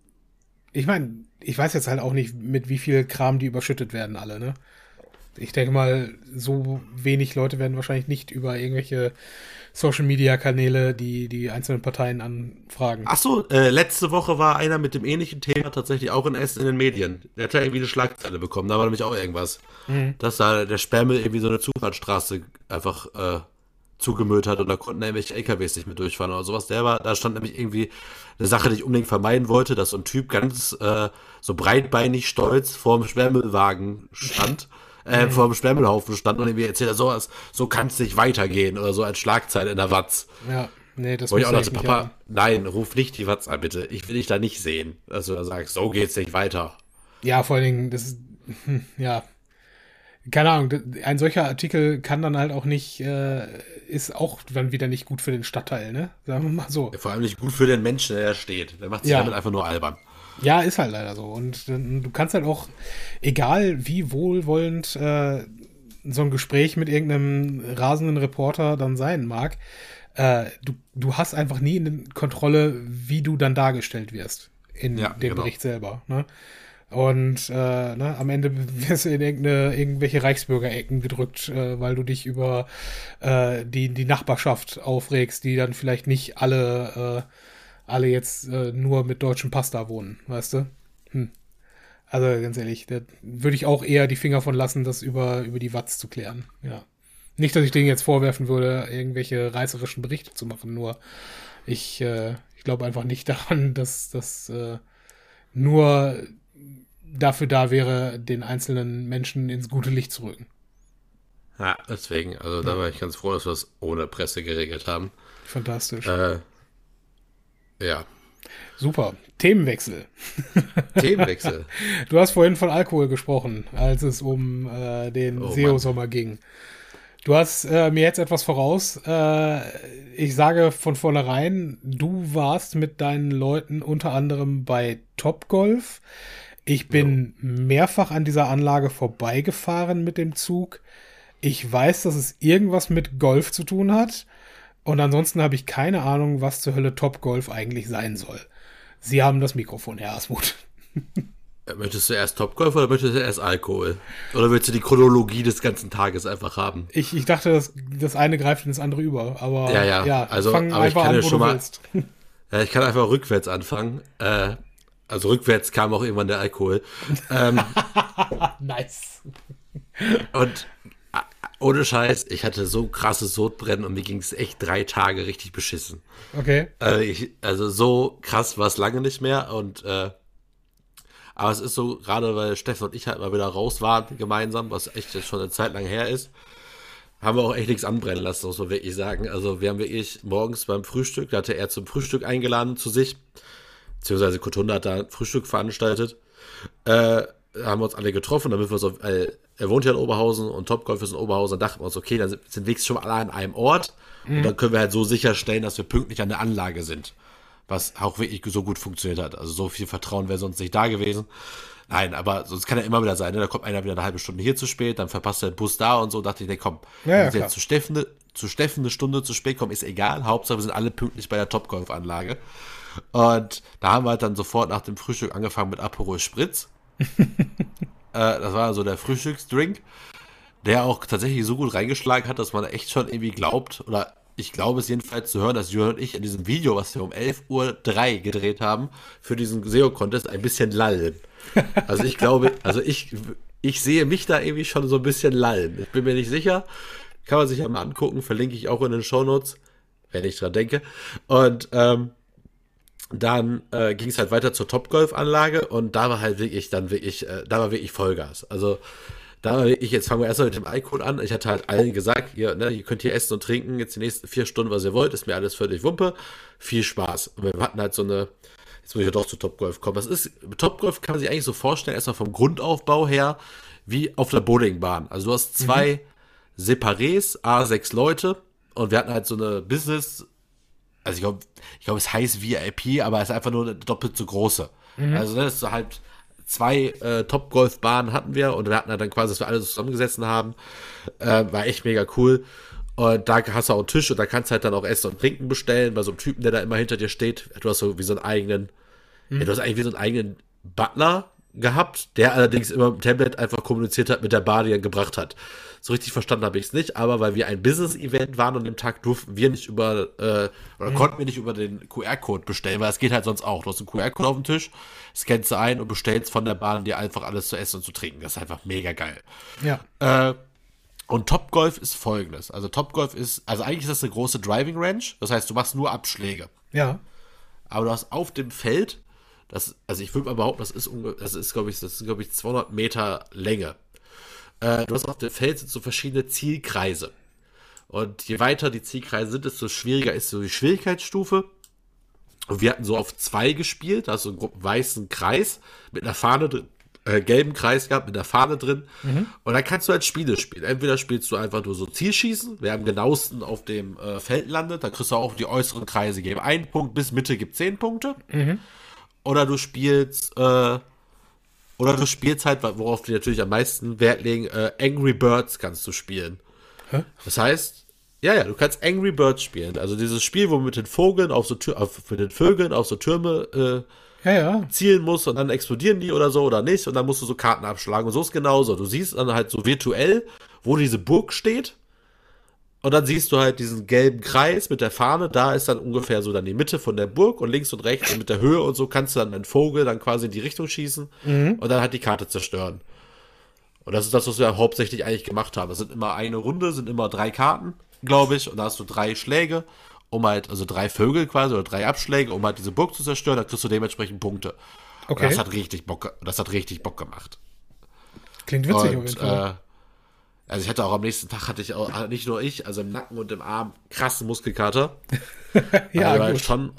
ich meine, ich weiß jetzt halt auch nicht, mit wie viel Kram die überschüttet werden, alle, ne? Ich denke mal, so wenig Leute werden wahrscheinlich nicht über irgendwelche Social Media Kanäle die die einzelnen Parteien anfragen. Ach so, äh, letzte Woche war einer mit dem ähnlichen Thema tatsächlich auch in Essen in den Medien. Der hat ja irgendwie eine Schlagzeile bekommen, da war nämlich auch irgendwas. Dass da der Sperrmüll irgendwie so eine Zufahrtsstraße einfach äh, zugemüllt hat und da konnten irgendwelche LKWs nicht mehr durchfahren oder sowas. Der war, da stand nämlich irgendwie eine Sache, die ich unbedingt vermeiden wollte, dass so ein Typ ganz äh, so breitbeinig stolz vorm Sperrmüllwagen stand. Äh, vor dem Sperrmüllhaufen stand und irgendwie erzählt er sowas, so kann es nicht weitergehen oder so als Schlagzeile in der Watz. Ja, nee, das Wo ich auch dachte, nicht Papa, haben. nein, ruf nicht die Watz an, bitte. Ich will dich da nicht sehen. Dass du da sagst, so geht's nicht weiter. Ja, vor allen Dingen, das ist, ja, keine Ahnung, ein solcher Artikel kann dann halt auch nicht, äh, ist auch dann wieder nicht gut für den Stadtteil, ne? Sagen wir mal so. Vor allem nicht gut für den Menschen, der da steht. Der macht sich Ja. damit einfach nur albern. Ja, ist halt leider so. Und äh, du kannst halt auch, egal wie wohlwollend äh, so ein Gespräch mit irgendeinem rasenden Reporter dann sein mag, äh, du, du hast einfach nie in Kontrolle, wie du dann dargestellt wirst in Ja, dem genau. Bericht selber. Ne? Und äh, ne, am Ende wirst du in irgendwelche Reichsbürgerecken gedrückt, äh, weil du dich über äh, die, die Nachbarschaft aufregst, die dann vielleicht nicht alle, äh, alle jetzt äh, nur mit deutschem Pass da wohnen, weißt du? Hm. Also ganz ehrlich, da würde ich auch eher die Finger von lassen, das über, über die Watz zu klären. Ja. Nicht, dass ich denen jetzt vorwerfen würde, irgendwelche reißerischen Berichte zu machen, nur ich, äh, ich glaube einfach nicht daran, dass das nur dafür da wäre, den einzelnen Menschen ins gute Licht zu rücken. Ja, deswegen, also da war ich ganz froh, dass wir es ohne Presse geregelt haben. Fantastisch. Äh, ja. Super. Themenwechsel. Themenwechsel. Du hast vorhin von Alkohol gesprochen, als es um äh, den Oh, SEO-Sommer ging. Du hast äh, mir jetzt etwas voraus. Äh, ich sage von vornherein, du warst mit deinen Leuten unter anderem bei Topgolf. Ich bin mehrfach an dieser Anlage vorbeigefahren mit dem Zug. Ich weiß, dass es irgendwas mit Golf zu tun hat. Und ansonsten habe ich keine Ahnung, was zur Hölle Topgolf eigentlich sein soll. Sie haben das Mikrofon, Herr Asmuth. Möchtest du erst Topgolf oder möchtest du erst Alkohol? Oder willst du die Chronologie des ganzen Tages einfach haben? Ich, ich dachte, das, das eine greift in das andere über, aber Ja, ja, also, fang aber ich kann an, ja schon du mal- willst. Ja, ich kann einfach rückwärts anfangen. Äh, also rückwärts kam auch irgendwann der Alkohol. Ähm, nice. und äh, ohne Scheiß, ich hatte so krasses Sodbrennen und mir ging es echt drei Tage richtig beschissen. Okay. Äh, ich, also so krass war es lange nicht mehr und äh, aber es ist so, gerade weil Steffen und ich halt mal wieder raus waren gemeinsam, was echt jetzt schon eine Zeit lang her ist, haben wir auch echt nichts anbrennen lassen, muss man wirklich sagen. Also wir haben wirklich morgens beim Frühstück, da hatte er zum Frühstück eingeladen zu sich, beziehungsweise Kotunda hat da ein Frühstück veranstaltet. Äh, haben wir uns alle getroffen, damit wir so, äh, er wohnt ja in Oberhausen und Topgolf ist in Oberhausen, dachten wir uns, okay, dann sind, sind wenigstens schon alle an einem Ort und dann können wir halt so sicherstellen, dass wir pünktlich an der Anlage sind. Was auch wirklich so gut funktioniert hat. Also so viel Vertrauen wäre sonst nicht da gewesen. Nein, aber sonst kann ja immer wieder sein, ne? da kommt einer wieder eine halbe Stunde hier zu spät, dann verpasst er den Bus da und so, dachte ich, nee, komm, Ja, ja, wir jetzt zu Steffen, zu Steffen eine Stunde zu spät kommen, ist egal, Hauptsache wir sind alle pünktlich bei der Topgolf-Anlage. Und da haben wir halt dann sofort nach dem Frühstück angefangen mit Aperol Spritz. Äh, das war so der Frühstücksdrink, der auch tatsächlich so gut reingeschlagen hat, dass man echt schon irgendwie glaubt, oder ich glaube es jedenfalls zu hören, dass Jürgen und ich in diesem Video, was wir um 11.03 Uhr gedreht haben, für diesen SEO-Contest ein bisschen lallen. Also ich glaube, also ich, ich sehe mich da irgendwie schon so ein bisschen lallen. Ich bin mir nicht sicher. Kann man sich ja mal angucken, verlinke ich auch in den Shownotes, wenn ich dran denke. Und ähm, dann äh, ging es halt weiter zur Topgolf-Anlage und da war halt wirklich dann wirklich, äh, da war wirklich Vollgas. Also da war wirklich, jetzt fangen wir erstmal mit dem Alkohol an. Ich hatte halt allen gesagt, ihr, ne, ihr könnt hier essen und trinken, jetzt die nächsten vier Stunden, was ihr wollt, ist mir alles völlig Wumpe. Viel Spaß. Und wir hatten halt so eine, jetzt muss ich ja doch zu Topgolf kommen. Das ist, Topgolf kann man sich eigentlich so vorstellen, erstmal vom Grundaufbau her, wie auf der Bowlingbahn. Also du hast zwei mhm. Separés, A, sechs Leute und wir hatten halt so eine Business, also ich glaube, ich glaube, es heißt VIP, aber es ist einfach nur eine doppelt so große. Mhm. Also das ist halt zwei äh, Top-Golf-Bahnen hatten wir und wir hatten dann quasi, dass wir alle zusammengesessen haben. Äh, war echt mega cool. Und da hast du auch einen Tisch und da kannst du halt dann auch Essen und Trinken bestellen, bei so einem Typen, der da immer hinter dir steht. Du hast so wie so einen eigenen, mhm. ja, du hast eigentlich wie so einen eigenen Butler gehabt, der allerdings immer im Tablet einfach kommuniziert hat mit der Bar, die er gebracht hat. So richtig verstanden habe ich es nicht, aber weil wir ein Business-Event waren und dem Tag durften wir nicht über, äh, oder mhm. konnten wir nicht über den QR-Code bestellen, weil es geht halt sonst auch. Du hast einen QR-Code auf dem Tisch, scannst du ein und bestellst von der Bahn dir einfach alles zu essen und zu trinken. Das ist einfach mega geil. Ja. Äh, und Topgolf ist folgendes. Also Topgolf ist, also eigentlich ist das eine große Driving Range. Das heißt, du machst nur Abschläge. Ja. Aber du hast auf dem Feld, das, also ich würde mal behaupten, das ist, das ist glaube ich, das sind, glaube ich, 200 Meter Länge. Äh, du hast auf dem Feld so verschiedene Zielkreise. Und je weiter die Zielkreise sind, desto schwieriger ist so die Schwierigkeitsstufe. Und wir hatten so auf zwei gespielt, also einen weißen Kreis mit einer Fahne drin, äh, gelben Kreis gehabt mit einer Fahne drin. Mhm. Und dann kannst du halt Spiele spielen. Entweder spielst du einfach nur so Zielschießen, wer am genauesten auf dem äh, Feld landet, dann kriegst du auch die äußeren Kreise geben. Ein Punkt bis Mitte gibt zehn Punkte. Mhm. Oder du spielst äh, oder du spielst halt, worauf die natürlich am meisten Wert legen, äh, Angry Birds kannst du spielen. Hä? Das heißt, ja, ja, du kannst Angry Birds spielen. Also dieses Spiel, wo man mit den Vögeln auf so Tür, auf, mit den Vögeln auf so Türme äh, ja, ja. zielen muss und dann explodieren die oder so oder nicht und dann musst du so Karten abschlagen und so ist genauso. Du siehst dann halt so virtuell, wo diese Burg steht und dann siehst du halt diesen gelben Kreis mit der Fahne. Da ist dann ungefähr so dann die Mitte von der Burg und links und rechts und mit der Höhe und so kannst du dann einen Vogel dann quasi in die Richtung schießen mhm. und dann halt die Karte zerstören. Und das ist das, was wir hauptsächlich eigentlich gemacht haben. Das sind immer eine Runde, sind immer drei Karten, glaube ich, und da hast du drei Schläge, um halt, also drei Vögel quasi oder drei Abschläge, um halt diese Burg zu zerstören. Da kriegst du dementsprechend Punkte. Okay. Und das hat richtig Bock, das hat richtig Bock gemacht. Klingt witzig und, auf jeden Fall. Also ich hatte auch am nächsten Tag hatte ich auch, äh, nicht nur ich, also im Nacken und im Arm krassen Muskelkater. ja, weil du halt schon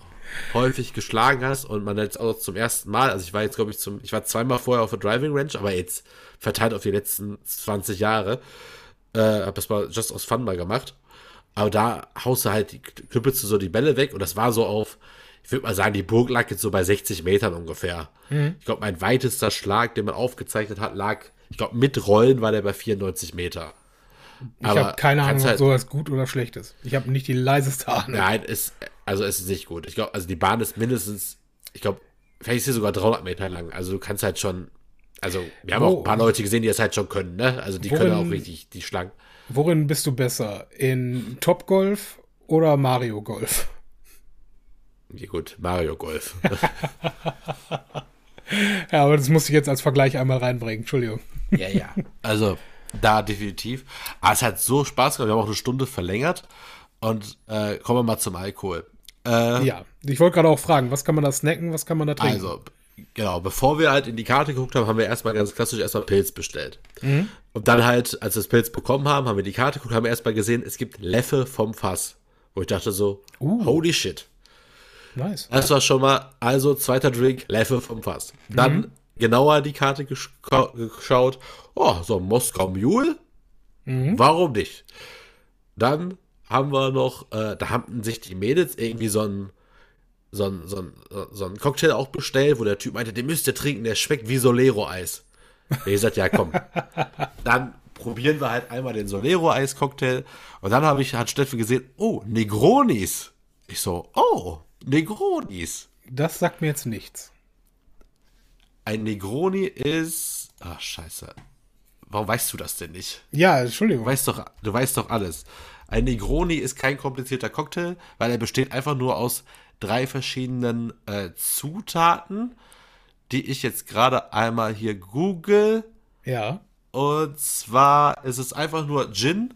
häufig geschlagen hast und man jetzt auch zum ersten Mal, also ich war jetzt glaube ich zum, ich war zweimal vorher auf der Driving Range, aber jetzt verteilt auf die letzten 20 Jahre, äh, hab das mal just aus Fun mal gemacht. Aber da haust du halt, die, knüppelst du so die Bälle weg und das war so auf, ich würde mal sagen, die Burg lag jetzt so bei 60 Metern ungefähr. Mhm. Ich glaube, mein weitester Schlag, den man aufgezeichnet hat, lag ich glaube, mit Rollen war der bei 94 Meter. Ich habe keine Ahnung, ob halt, sowas gut oder schlecht ist. Ich habe nicht die leiseste Ahnung. Nein, ist, also es ist nicht gut. Ich glaube, also die Bahn ist mindestens, ich glaube, vielleicht ist sie sogar 300 Meter lang. Also du kannst halt schon, also wir haben oh. auch ein paar Leute gesehen, die das halt schon können, ne? Also die worin, können auch richtig die Schlangen. Worin bist du besser? In Top Golf oder Mario Golf? Ja gut, Mario Golf. ja, aber das muss ich jetzt als Vergleich einmal reinbringen. Entschuldigung. Ja, ja. Also, da definitiv. Aber es hat so Spaß gemacht. Wir haben auch eine Stunde verlängert. Und äh, kommen wir mal zum Alkohol. Äh, ja, ich wollte gerade auch fragen, was kann man da snacken, was kann man da trinken? Also, genau, bevor wir halt in die Karte geguckt haben, haben wir erstmal ganz klassisch erstmal Pilz bestellt. Mhm. Und dann halt, als wir das Pilz bekommen haben, haben wir die Karte geguckt, haben wir erstmal gesehen, es gibt Leffe vom Fass. Wo ich dachte so, uh. holy shit. Nice. Das war schon mal, also zweiter Drink, Leffe vom Fass. Dann mhm genauer die Karte geschaut. Oh, so ein Moskau Mule? Mhm. Warum nicht? Dann haben wir noch, äh, da haben sich die Mädels irgendwie so ein so ein, so, ein, so ein Cocktail auch bestellt, wo der Typ meinte, den müsst ihr trinken, der schmeckt wie Solero-Eis. Ich gesagt, ja komm. Dann probieren wir halt einmal den Solero-Eis-Cocktail. Und dann habe ich, hat Steffen gesehen, oh, Negronis. Ich so, oh, Negronis. Das sagt mir jetzt nichts. Ein Negroni ist, Ach, scheiße. Warum weißt du das denn nicht? Ja, Entschuldigung. Du weißt doch, du weißt doch alles. Ein Negroni ist kein komplizierter Cocktail, weil er besteht einfach nur aus drei verschiedenen äh, Zutaten, die ich jetzt gerade einmal hier google. Ja. Und zwar ist es einfach nur Gin,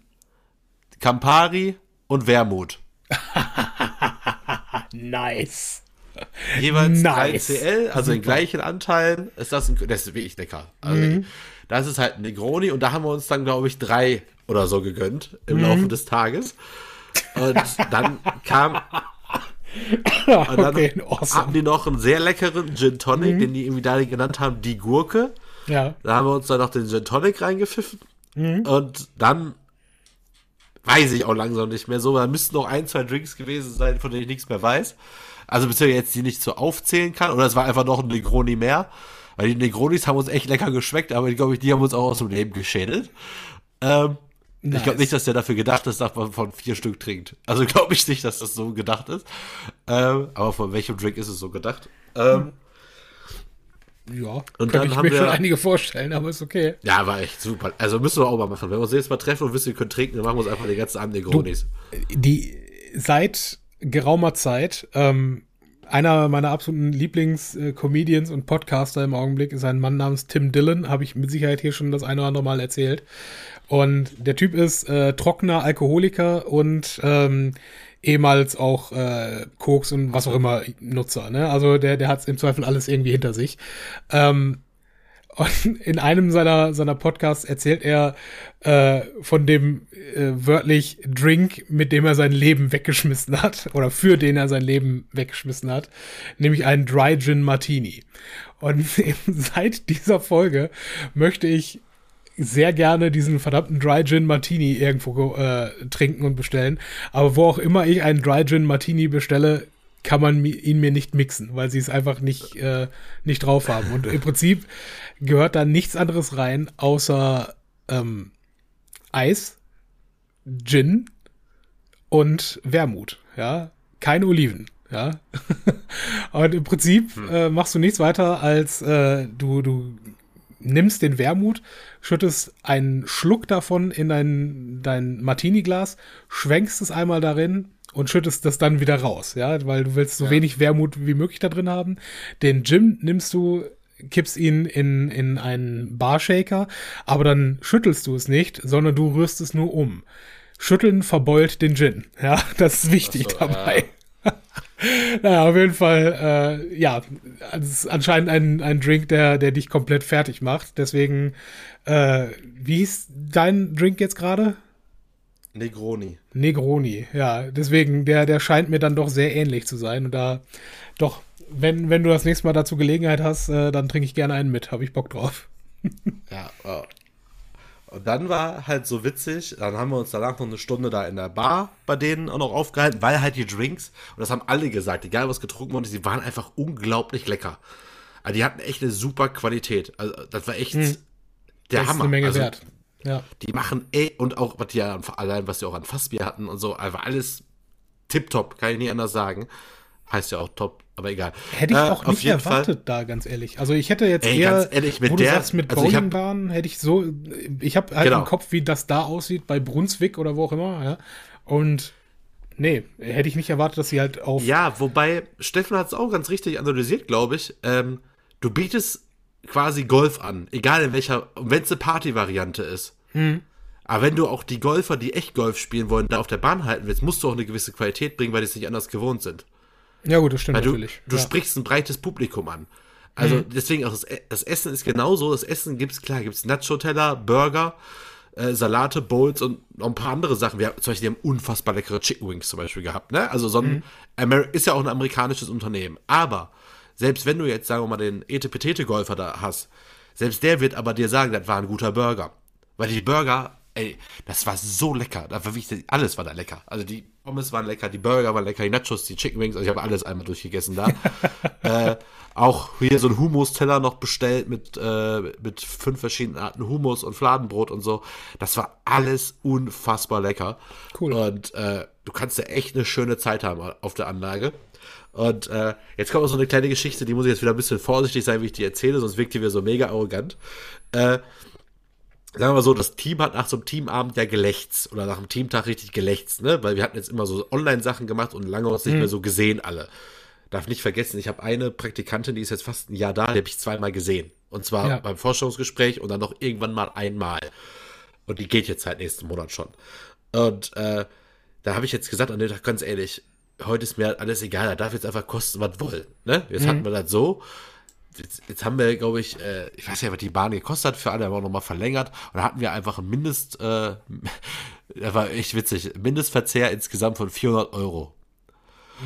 Campari und Wermut. nice. Jeweils Nice. 3 CL, also in gleichen Anteilen. Ist das, ein, das ist wirklich lecker. Also, Das ist halt ein Negroni und da haben wir uns dann, glaube ich, drei oder so gegönnt im Laufe des Tages. Und dann kam Und dann okay, hatten awesome. die noch einen sehr leckeren Gin Tonic, den die irgendwie da genannt haben, die Gurke. Ja. Da haben wir uns dann noch den Gin Tonic reingepfiffen. Und dann weiß ich auch langsam nicht mehr so. Da müssten noch ein, zwei Drinks gewesen sein, von denen ich nichts mehr weiß. Also bisher jetzt die nicht so aufzählen kann. Oder es war einfach noch ein Negroni mehr. Weil die Negronis haben uns echt lecker geschmeckt, aber ich glaube, die haben uns auch aus dem Leben geschädelt. Ähm, Ich Nice. glaube nicht, dass der dafür gedacht ist, dass man von vier Stück trinkt. Also glaube ich nicht, dass das so gedacht ist. Ähm, aber von welchem Drink ist es so gedacht? Ähm, Ja. Und dann ich haben mir wir- schon einige vorstellen, aber ist okay. Ja, war echt super. Also müssen wir auch mal machen. Wenn wir uns jetzt mal treffen und wissen, wir können trinken, dann machen wir uns einfach den ganzen Abend Negronis. die seit geraumer Zeit ähm, einer meiner absoluten Lieblings-Comedians und Podcaster im Augenblick ist ein Mann namens Tim Dillon, habe ich mit Sicherheit hier schon das eine oder andere Mal erzählt. Und der Typ ist äh, trockener Alkoholiker und ähm, ehemals auch äh, Koks und was auch immer Nutzer. Ne? Also der, der hat im Zweifel alles irgendwie hinter sich. Ähm, und in einem seiner, seiner Podcasts erzählt er äh, von dem äh, wörtlich Drink, mit dem er sein Leben weggeschmissen hat, oder für den er sein Leben weggeschmissen hat, nämlich einen Dry Gin Martini. Und seit dieser Folge möchte ich sehr gerne diesen verdammten Dry Gin Martini irgendwo äh, trinken und bestellen. Aber wo auch immer ich einen Dry Gin Martini bestelle, kann man ihn mir nicht mixen, weil sie es einfach nicht, äh, nicht drauf haben. Und im Prinzip gehört da nichts anderes rein, außer ähm, Eis, Gin und Wermut. Ja, keine Oliven. Ja. und im Prinzip äh, machst du nichts weiter, als äh, du, du nimmst den Wermut, schüttest einen Schluck davon in dein, dein Martini-Glas, schwenkst es einmal darin und schüttest das dann wieder raus, ja, weil du willst so Ja. wenig Wermut wie möglich da drin haben. Den Gin nimmst du, kippst ihn in, in einen Barshaker, aber dann schüttelst du es nicht, sondern du rührst es nur um. Schütteln verbeult den Gin, ja, das ist wichtig so, dabei. Naja, auf jeden Fall, äh, ja, es ist anscheinend ein, ein Drink, der, der dich komplett fertig macht. Deswegen, äh, wie hieß dein Drink jetzt gerade? Negroni. Negroni, ja. Deswegen, der, der scheint mir dann doch sehr ähnlich zu sein. Und da, doch, wenn, wenn du das nächste Mal dazu Gelegenheit hast, äh, dann trinke ich gerne einen mit. Habe ich Bock drauf. Ja, äh, und dann war halt so witzig, dann haben wir uns danach noch eine Stunde da in der Bar bei denen auch noch aufgehalten, weil halt die Drinks, und das haben alle gesagt, egal was getrunken wurde, die waren einfach unglaublich lecker. Also die hatten echt eine super Qualität. Also das war echt der Hm. das ist Hammer. eine Menge also, wert. Ja. Die machen eh, und auch, was die ja, allein, was die auch an Fassbier hatten und so, einfach alles tipptopp, kann ich nie anders sagen. Heißt ja auch top, aber egal. Hätte ich Äh, auch auf nicht jeden Fall- erwartet, da ganz ehrlich. Also ich hätte jetzt Ey, eher, ganz ehrlich, mit wo du der- sagst, mit also Bowlingbahnen hätte ich so, ich habe halt Genau. im Kopf, wie das da aussieht bei Brunswick oder wo auch immer, ja. Und nee, hätte ich nicht erwartet, dass sie halt auf Ja, wobei Steffen hat es auch ganz richtig analysiert, glaube ich. Ähm, du bietest quasi Golf an, egal in welcher, wenn es eine Party-Variante ist. Hm. Aber wenn du auch die Golfer, die echt Golf spielen wollen, da auf der Bahn halten willst, musst du auch eine gewisse Qualität bringen, weil die es nicht anders gewohnt sind. Ja gut, das stimmt du, natürlich. du ja. sprichst ein breites Publikum an. Also Mhm. deswegen auch das, E- das Essen ist genauso. Das Essen gibt's klar, gibt's Nacho-Teller, Burger, äh, Salate, Bowls und noch ein paar andere Sachen. Wir haben, zum Beispiel, die haben unfassbar leckere Chicken Wings zum Beispiel gehabt. Ne? Also so ein Mhm. Ist ja auch ein amerikanisches Unternehmen. Aber selbst wenn du jetzt, sagen wir mal, den Etepetete-Golfer da hast, selbst der wird aber dir sagen, das war ein guter Burger. Weil die Burger, ey, das war so lecker. Da war wirklich, alles war da lecker. Also die Pommes waren lecker, die Burger waren lecker, die Nachos, die Chicken Wings, also ich habe alles einmal durchgegessen da. äh, auch hier so ein Hummus-Teller noch bestellt mit, äh, mit fünf verschiedenen Arten Hummus und Fladenbrot und so. Das war alles unfassbar lecker. Cool. Und äh, du kannst ja echt eine schöne Zeit haben auf der Anlage. Und äh, jetzt kommt noch so eine kleine Geschichte, die muss ich jetzt wieder ein bisschen vorsichtig sein, wie ich die erzähle, sonst wirkt die wieder so mega arrogant. Äh, sagen wir mal so, das Team hat nach so einem Teamabend ja gelächzt oder nach dem Teamtag richtig gelächzt, ne? Weil wir hatten jetzt immer so Online-Sachen gemacht und lange uns nicht Mhm. mehr so gesehen alle. Darf nicht vergessen, ich habe eine Praktikantin, die ist jetzt fast ein Jahr da, die habe ich zweimal gesehen. Und zwar Ja. beim Vorstellungsgespräch und dann noch irgendwann mal einmal. Und die geht jetzt halt nächsten Monat schon. Und äh, da habe ich jetzt gesagt, an dem Tag ganz ehrlich, heute ist mir halt alles egal, da darf jetzt einfach kosten, was wollen. Ne? Jetzt hatten wir das so. Jetzt, jetzt haben wir, glaube ich, äh, ich weiß ja, was die Bahn gekostet hat für alle, haben wir auch nochmal verlängert. Und da hatten wir einfach ein Mindest, äh, das war echt witzig, Mindestverzehr insgesamt von 400 Euro.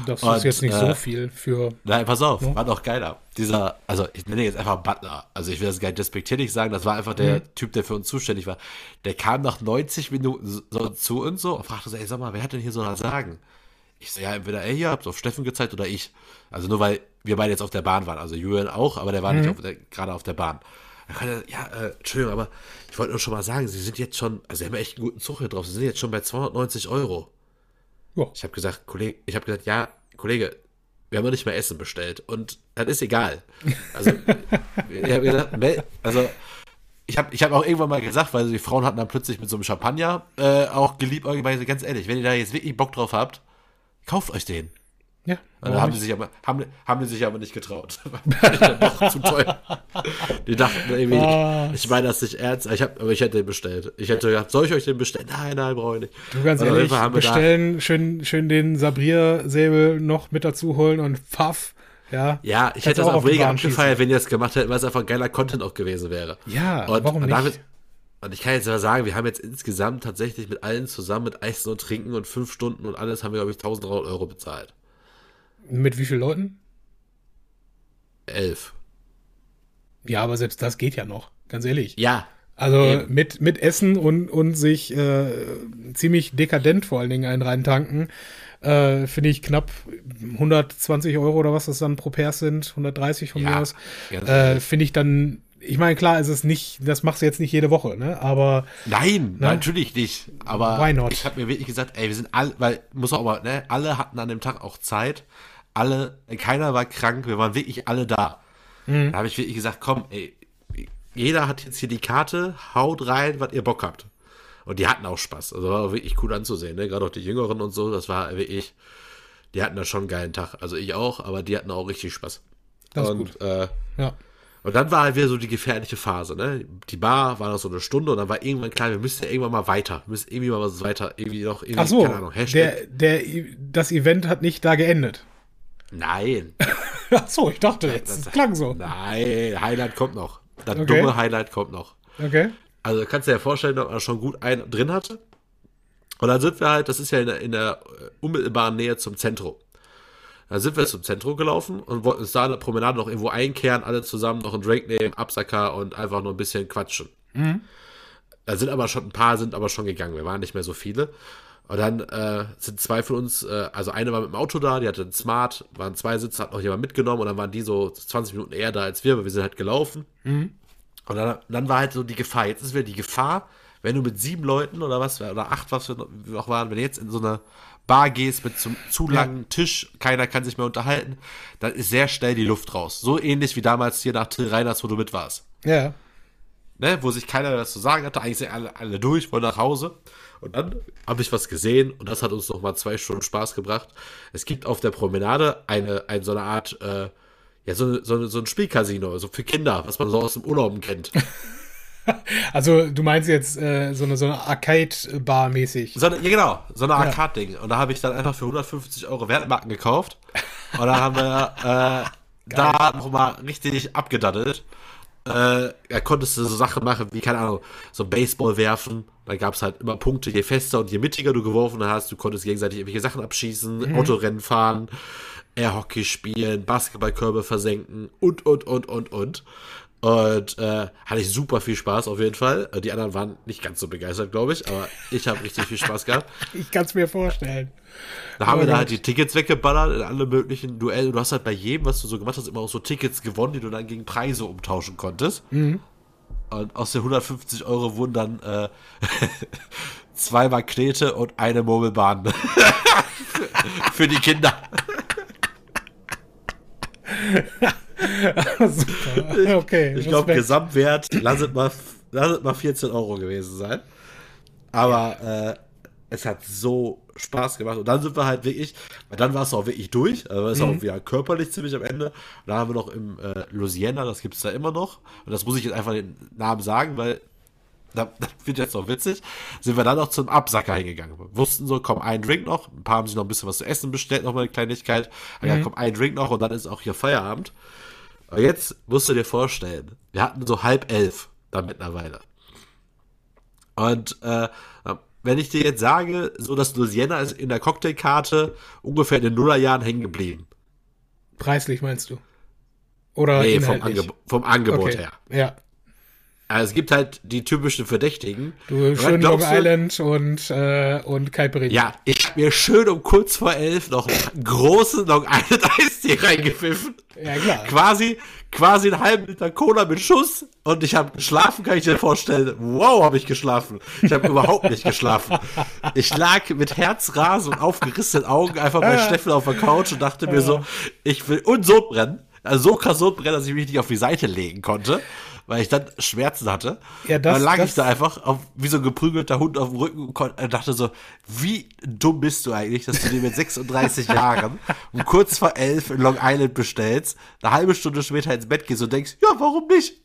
Das Und, ist jetzt nicht äh, so viel für. Nein, pass auf, war noch geiler. Dieser, also ich nenne ihn jetzt einfach Butler. Also ich will das gar nicht despektierlich sagen, das war einfach der Typ, der für uns zuständig war. Der kam nach 90 Minuten so zu uns so und fragte so, ey, sag mal, wer hat denn hier so was sagen? Ich so, ja, entweder er hier, habt auf Steffen gezeigt oder ich. Also nur weil wir beide jetzt auf der Bahn waren. Also Julian auch, aber der war nicht auf der, gerade auf der Bahn. Er, ja, äh, Entschuldigung, aber ich wollte nur schon mal sagen, Sie sind jetzt schon, also Sie haben echt einen guten Zug hier drauf, Sie sind jetzt schon bei 290 Euro. Ja. Ich habe gesagt, Kollege, ich habe gesagt, ja, Kollege, wir haben ja nicht mehr Essen bestellt und das ist egal. Also, ich habe gesagt, ne, also ich habe ich hab auch irgendwann mal gesagt, weil die Frauen hatten dann plötzlich mit so einem Champagner äh, auch geliebt, ganz ehrlich, wenn ihr da jetzt wirklich Bock drauf habt, kauft euch den. Ja. Und dann haben die, sich aber, haben, haben die sich aber nicht getraut. Doch zu teuer. Die dachten irgendwie, Ah. ich meine das nicht ernst, ich hab, aber ich hätte den bestellt. Ich hätte gesagt, soll ich euch den bestellen? Nein, nein, brauche ich nicht. Du ganz jeden ehrlich, bestellen, schön, schön den Sabrier-Säbel noch mit dazu holen und pfaff. Ja, Ja, ich hätte das auch auch mega abgefeiert, wenn ihr das gemacht hättet, weil es einfach geiler Content auch gewesen wäre. Ja, und, warum nicht? Damit, und ich kann jetzt mal sagen, wir haben jetzt insgesamt tatsächlich mit allen zusammen, mit Essen und Trinken und fünf Stunden und alles, haben wir, glaube ich, 1300 Euro bezahlt. Mit wie vielen Leuten? Elf. Ja, aber selbst das geht ja noch, ganz ehrlich. Ja. Also Eben. mit, mit Essen und, und sich äh, ziemlich dekadent vor allen Dingen einen reintanken, äh, finde ich knapp 120 Euro oder was das dann pro Pers sind, 130 von Ja, mir aus, äh, finde ich dann, ich meine, klar ist es nicht, das machst du jetzt nicht jede Woche, ne? Aber Nein, Ne? natürlich nicht. Aber Why not? ich habe mir wirklich gesagt, ey, wir sind alle, weil, muss auch mal, ne, alle hatten an dem Tag auch Zeit. Alle, keiner war krank, wir waren wirklich alle da. Mhm. Da habe ich wirklich gesagt, komm, ey, jeder hat jetzt hier die Karte, haut rein, was ihr Bock habt. Und die hatten auch Spaß. Also war auch wirklich cool anzusehen, ne? Gerade auch die Jüngeren und so, das war wirklich, die hatten da schon einen geilen Tag. Also ich auch, aber die hatten auch richtig Spaß. Das ist und, gut. Äh, ja. Und dann war halt wieder so die gefährliche Phase, ne? Die Bar war noch so eine Stunde und dann war irgendwann klar, wir müssen ja irgendwann mal weiter. Wir müssen irgendwie mal was weiter, irgendwie noch, irgendwie, Ach so, keine Ahnung, Hashtag. der, der, das Event hat nicht da geendet. Nein. Ach so, ich dachte jetzt, das klang so. Nein, Highlight kommt noch. Das Okay. dumme Highlight kommt noch. Okay. Also kannst du dir vorstellen, dass man schon gut einen drin hatte. Und dann sind wir halt, das ist ja in der, in der unmittelbaren Nähe zum Zentrum. Dann sind wir zum Zentrum gelaufen und wollten uns da in der Promenade noch irgendwo einkehren, alle zusammen noch einen Drink nehmen, Absacker und einfach nur ein bisschen quatschen. Da sind aber schon, ein paar sind aber schon gegangen, wir waren nicht mehr so viele. Und dann äh, sind zwei von uns, äh, also eine war mit dem Auto da, die hatte einen Smart, waren zwei Sitze, hat noch jemand mitgenommen und dann waren die so 20 Minuten eher da als wir, aber wir sind halt gelaufen. Und dann, dann war halt so die Gefahr. Jetzt ist wieder die Gefahr, wenn du mit sieben Leuten oder was, oder acht, was wir noch waren, wenn du jetzt in so eine Bar gehst mit zum zu langen Tisch, keiner kann sich mehr unterhalten, dann ist sehr schnell die Luft raus. So ähnlich wie damals hier nach Till Reiners, wo du mit warst. Ja. Ne, wo sich keiner was zu sagen hatte, eigentlich sind alle, alle durch, wollen nach Hause. Und dann habe ich was gesehen und das hat uns noch mal zwei Stunden Spaß gebracht. Es gibt auf der Promenade eine, eine so eine Art, äh, ja, so, so, so ein Spielcasino, so für Kinder, was man so aus dem Urlaub kennt. Also du meinst jetzt äh, so eine, so eine Arcade-Bar mäßig. So eine, ja, genau, so eine Arcade-Ding. Und da habe ich dann einfach für 150 Euro Wertmarken gekauft. Und dann haben wir äh, da nochmal richtig abgedaddelt. Äh, da konntest du so Sachen machen wie, keine Ahnung, so Baseball werfen. Da gab es halt immer Punkte, je fester und je mittiger du geworfen hast. Du konntest gegenseitig irgendwelche Sachen abschießen, Autorennen fahren, Airhockey spielen, Basketballkörbe versenken und, und, und, und, und. Und äh, hatte ich super viel Spaß auf jeden Fall. Äh, Die anderen waren nicht ganz so begeistert, glaube ich, aber ich habe richtig viel Spaß gehabt. Ich kann es mir vorstellen. Da haben Oh wir da halt die Tickets weggeballert in alle möglichen Duelle. Du hast halt bei jedem, was du so gemacht hast, immer auch so Tickets gewonnen, die du dann gegen Preise umtauschen konntest. Und aus den 150 Euro wurden dann äh, zwei Magnete und eine Murmelbahn. Für die Kinder. Super. Okay. Ich glaube. Gesamtwert lasset mal, lasset mal 14 Euro gewesen sein. Aber äh, es hat so Spaß gemacht. Und dann sind wir halt wirklich, weil dann war es auch wirklich durch. Also es ist auch wieder körperlich ziemlich am Ende. Und dann haben wir noch im äh, Louisiana, das gibt es da immer noch. Und das muss ich jetzt einfach den Namen sagen, weil da, das wird jetzt noch witzig, sind wir dann noch zum Absacker hingegangen. Wir wussten so, komm, ein Drink noch. Ein paar haben sich noch ein bisschen was zu essen bestellt, noch mal eine Kleinigkeit. Aber Ja, komm, ein Drink noch und dann ist auch hier Feierabend. Aber jetzt musst du dir vorstellen, wir hatten so halb elf da mittlerweile. Und äh, wenn ich dir jetzt sage, so dass Louisiana ist in der Cocktailkarte ungefähr in den Nullerjahren hängen geblieben. Preislich meinst du? Oder Nee, vom? Angeb vom Angebot okay. her. Ja. Also es gibt halt die typischen Verdächtigen. Du, schön Long du- Island und, äh, und Caipirinha. Ja, ich hab mir schön um kurz vor elf noch einen großen Long Island Eistee reingepfiffen. Ja, klar. Quasi, quasi einen halben Liter Cola mit Schuss und ich habe geschlafen, kann ich dir vorstellen. Wow, habe ich geschlafen. Ich habe überhaupt nicht geschlafen. Ich lag mit Herzrasen und aufgerissenen Augen einfach bei Steffen auf der Couch und dachte mir so, ich will und so brennen. Also so krass so brennen, dass ich mich nicht auf die Seite legen konnte, weil ich dann Schmerzen hatte. Ja, das- dann lag das- ich da einfach auf, wie so ein geprügelter Hund auf dem Rücken und dachte so, wie dumm bist du eigentlich, dass du dir mit 36 Jahren um kurz vor elf in Long Island bestellst, eine halbe Stunde später ins Bett gehst und denkst, ja, warum nicht?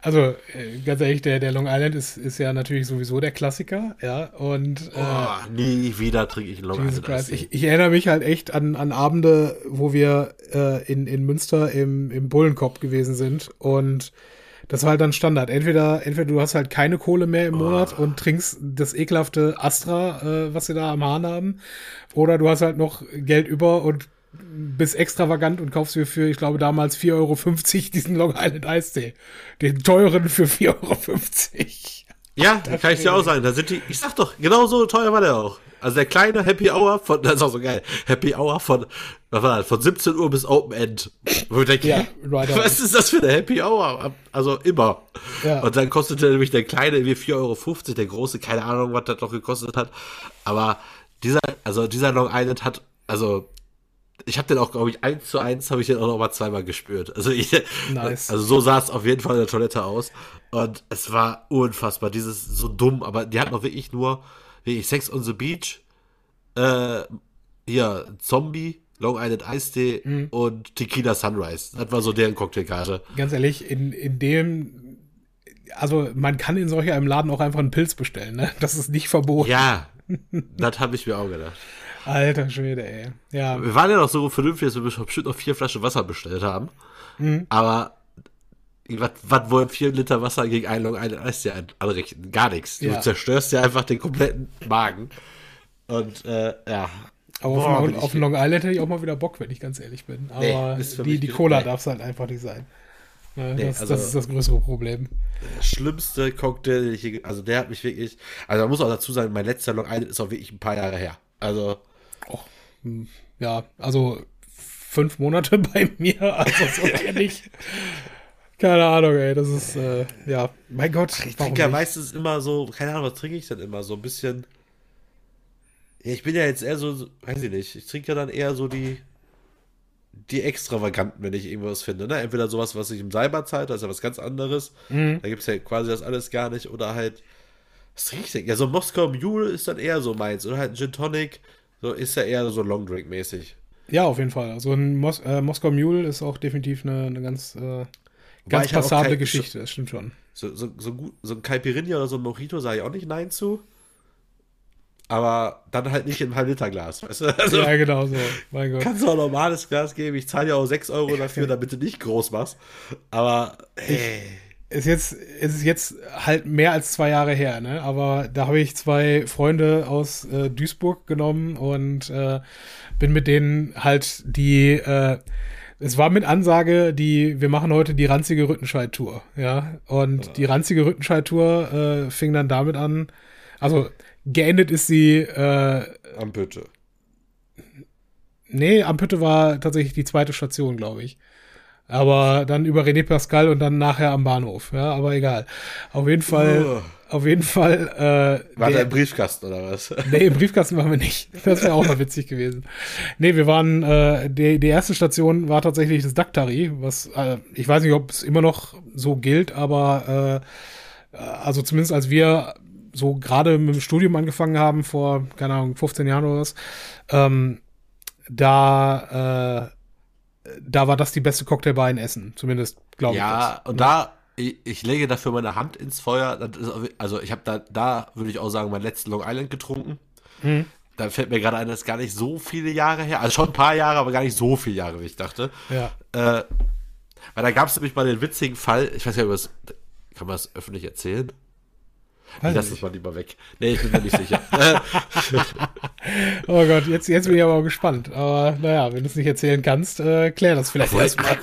Also, äh, ganz ehrlich, der, der Long Island ist, ist ja natürlich sowieso der Klassiker, ja. Und äh, Oh, nie wieder trinke ich Long Island. Christ. Ich, ich erinnere mich halt echt an, an Abende, wo wir äh, in, in Münster im, im Bullenkopf gewesen sind und das war halt dann Standard. Entweder, entweder du hast halt keine Kohle mehr im Monat und trinkst das ekelhafte Astra, äh, was sie da am Hahn haben, oder du hast halt noch Geld über und bist extravagant und kaufst dir für, ich glaube, damals 4,50 Euro diesen Long Island Eistee. Den teuren für 4,50 Euro. Ja, da kann ich dir auch sagen. Da sind die, ich sag doch, genau so teuer war der auch. Also der kleine Happy Hour von, das ist auch so geil, Happy Hour von, was war das, von 17 Uhr bis Open End. Wo ich denke, Ja, right was ist das für eine Happy Hour? Also immer. Ja. Und dann kostete nämlich der kleine irgendwie 4,50 Euro, der große, keine Ahnung, was das noch gekostet hat. Aber dieser, also dieser Long Island hat, also ich habe den auch, glaube ich, eins zu eins habe ich den auch noch mal zweimal gespürt. Also ich, Nice. also so sah es auf jeden Fall in der Toilette aus. Und es war unfassbar, dieses so dumm, aber die hatten auch wirklich nur, wirklich Sex on the Beach, äh, hier, Zombie, Long Island Eistee Mhm. und Tequila Sunrise. Das war so deren Cocktailkarte. ganz ehrlich, in, in dem, also man kann in solch einem Laden auch einfach einen Pilz bestellen, ne? Das ist nicht verboten. Ja, das habe ich mir auch gedacht. Alter Schwede, ey. Ja, Wir waren ja noch so vernünftig, dass wir bestimmt noch vier Flaschen Wasser bestellt haben. Aber was, was wollen vier Liter Wasser gegen einen Long Island Eistee an- anrichten? Gar nichts. Du Ja. zerstörst ja einfach den kompletten Magen. Und äh, ja. aber Boah, auf, auf Long Island hätte ich auch mal wieder Bock, wenn ich ganz ehrlich bin. Aber für die, die Cola nee. darf es halt einfach nicht sein. Ja, Nee, das, also- das ist das größere Problem. der schlimmste Cocktail, den ich je, also der hat mich wirklich, also man muss auch dazu sagen, mein letzter Long Island ist auch wirklich ein paar Jahre her. Also, Ja, also fünf Monate bei mir, also so ehrlich. Keine Ahnung, ey, das ist, äh, ja, mein Gott. ich warum trinke ja meistens immer so, keine Ahnung, was trinke ich denn immer? So ein bisschen, ja, ich bin ja jetzt eher so, weiß ich nicht, ich trinke ja dann eher so die, die extravaganten, wenn ich irgendwas finde, ne? Entweder sowas, was ich im Cyber zahlt, das ist ja was ganz anderes. Mhm. Da gibt es ja quasi das alles gar nicht. Oder halt, was trinke ich denn? Ja, so ein Moskau Mule ist dann eher so meins. Oder halt ein Gin Tonic, so ist ja eher so Long Drink mäßig. Ja, auf jeden Fall. Also ein Mos äh, Moskau Mule ist auch definitiv eine, eine ganz, äh, ganz ich halt passable kein- Geschichte, das stimmt schon. So, so, so, gut, so ein Caipirinha oder so ein Mojito sage ich auch nicht Nein zu. Aber dann halt nicht in einem Halb-Liter-Glas, weißt du? Also, ja, genau so. Mein Gott. kannst du auch ein normales Glas geben. Ich zahle ja auch 6 Euro dafür, damit du nicht groß machst. Aber, hey. Ist jetzt, ist jetzt halt mehr als zwei Jahre her, ne? Aber da habe ich zwei Freunde aus äh, Duisburg genommen und äh, bin mit denen halt die, äh, es war mit Ansage, die, wir machen heute die ranzige Rüttenscheid-Tour, ja. Und die ranzige Rüttenscheid-Tour äh, fing dann damit an, also geendet ist sie, äh, Am Bütte. nee, Ampütte war tatsächlich die zweite Station, glaube ich. Aber dann über René Pascal und dann nachher am Bahnhof. Ja, aber egal. Auf jeden Fall, uh. auf jeden Fall. Äh, war der, im Briefkasten oder was? Nee, im Briefkasten waren wir nicht. Das wäre auch mal witzig gewesen. Nee, wir waren, äh, die, die erste Station war tatsächlich das Daktari, was, äh, ich weiß nicht, ob es immer noch so gilt, aber äh, also zumindest als wir so gerade mit dem Studium angefangen haben, vor, keine Ahnung, 15 Jahren oder was, ähm, da, äh, da war das die beste Cocktailbar in Essen, zumindest glaube ja, ich. Ja, und da, ich, ich, lege dafür meine Hand ins Feuer. also ich habe da, da würde ich auch sagen, mein letzten Long Island getrunken. Mhm. Da fällt mir gerade ein, das ist gar nicht so viele Jahre her. Also schon ein paar Jahre, aber gar nicht so viele Jahre, wie ich dachte. Ja. Äh, weil da gab es nämlich mal den witzigen Fall, ich weiß das, kann man das öffentlich erzählen? Weiß Lass es mal lieber weg. Nee, ich bin mir nicht sicher. oh Gott, jetzt, jetzt bin ich aber auch gespannt. Aber naja, wenn du es nicht erzählen kannst, äh, klär das vielleicht erstmal.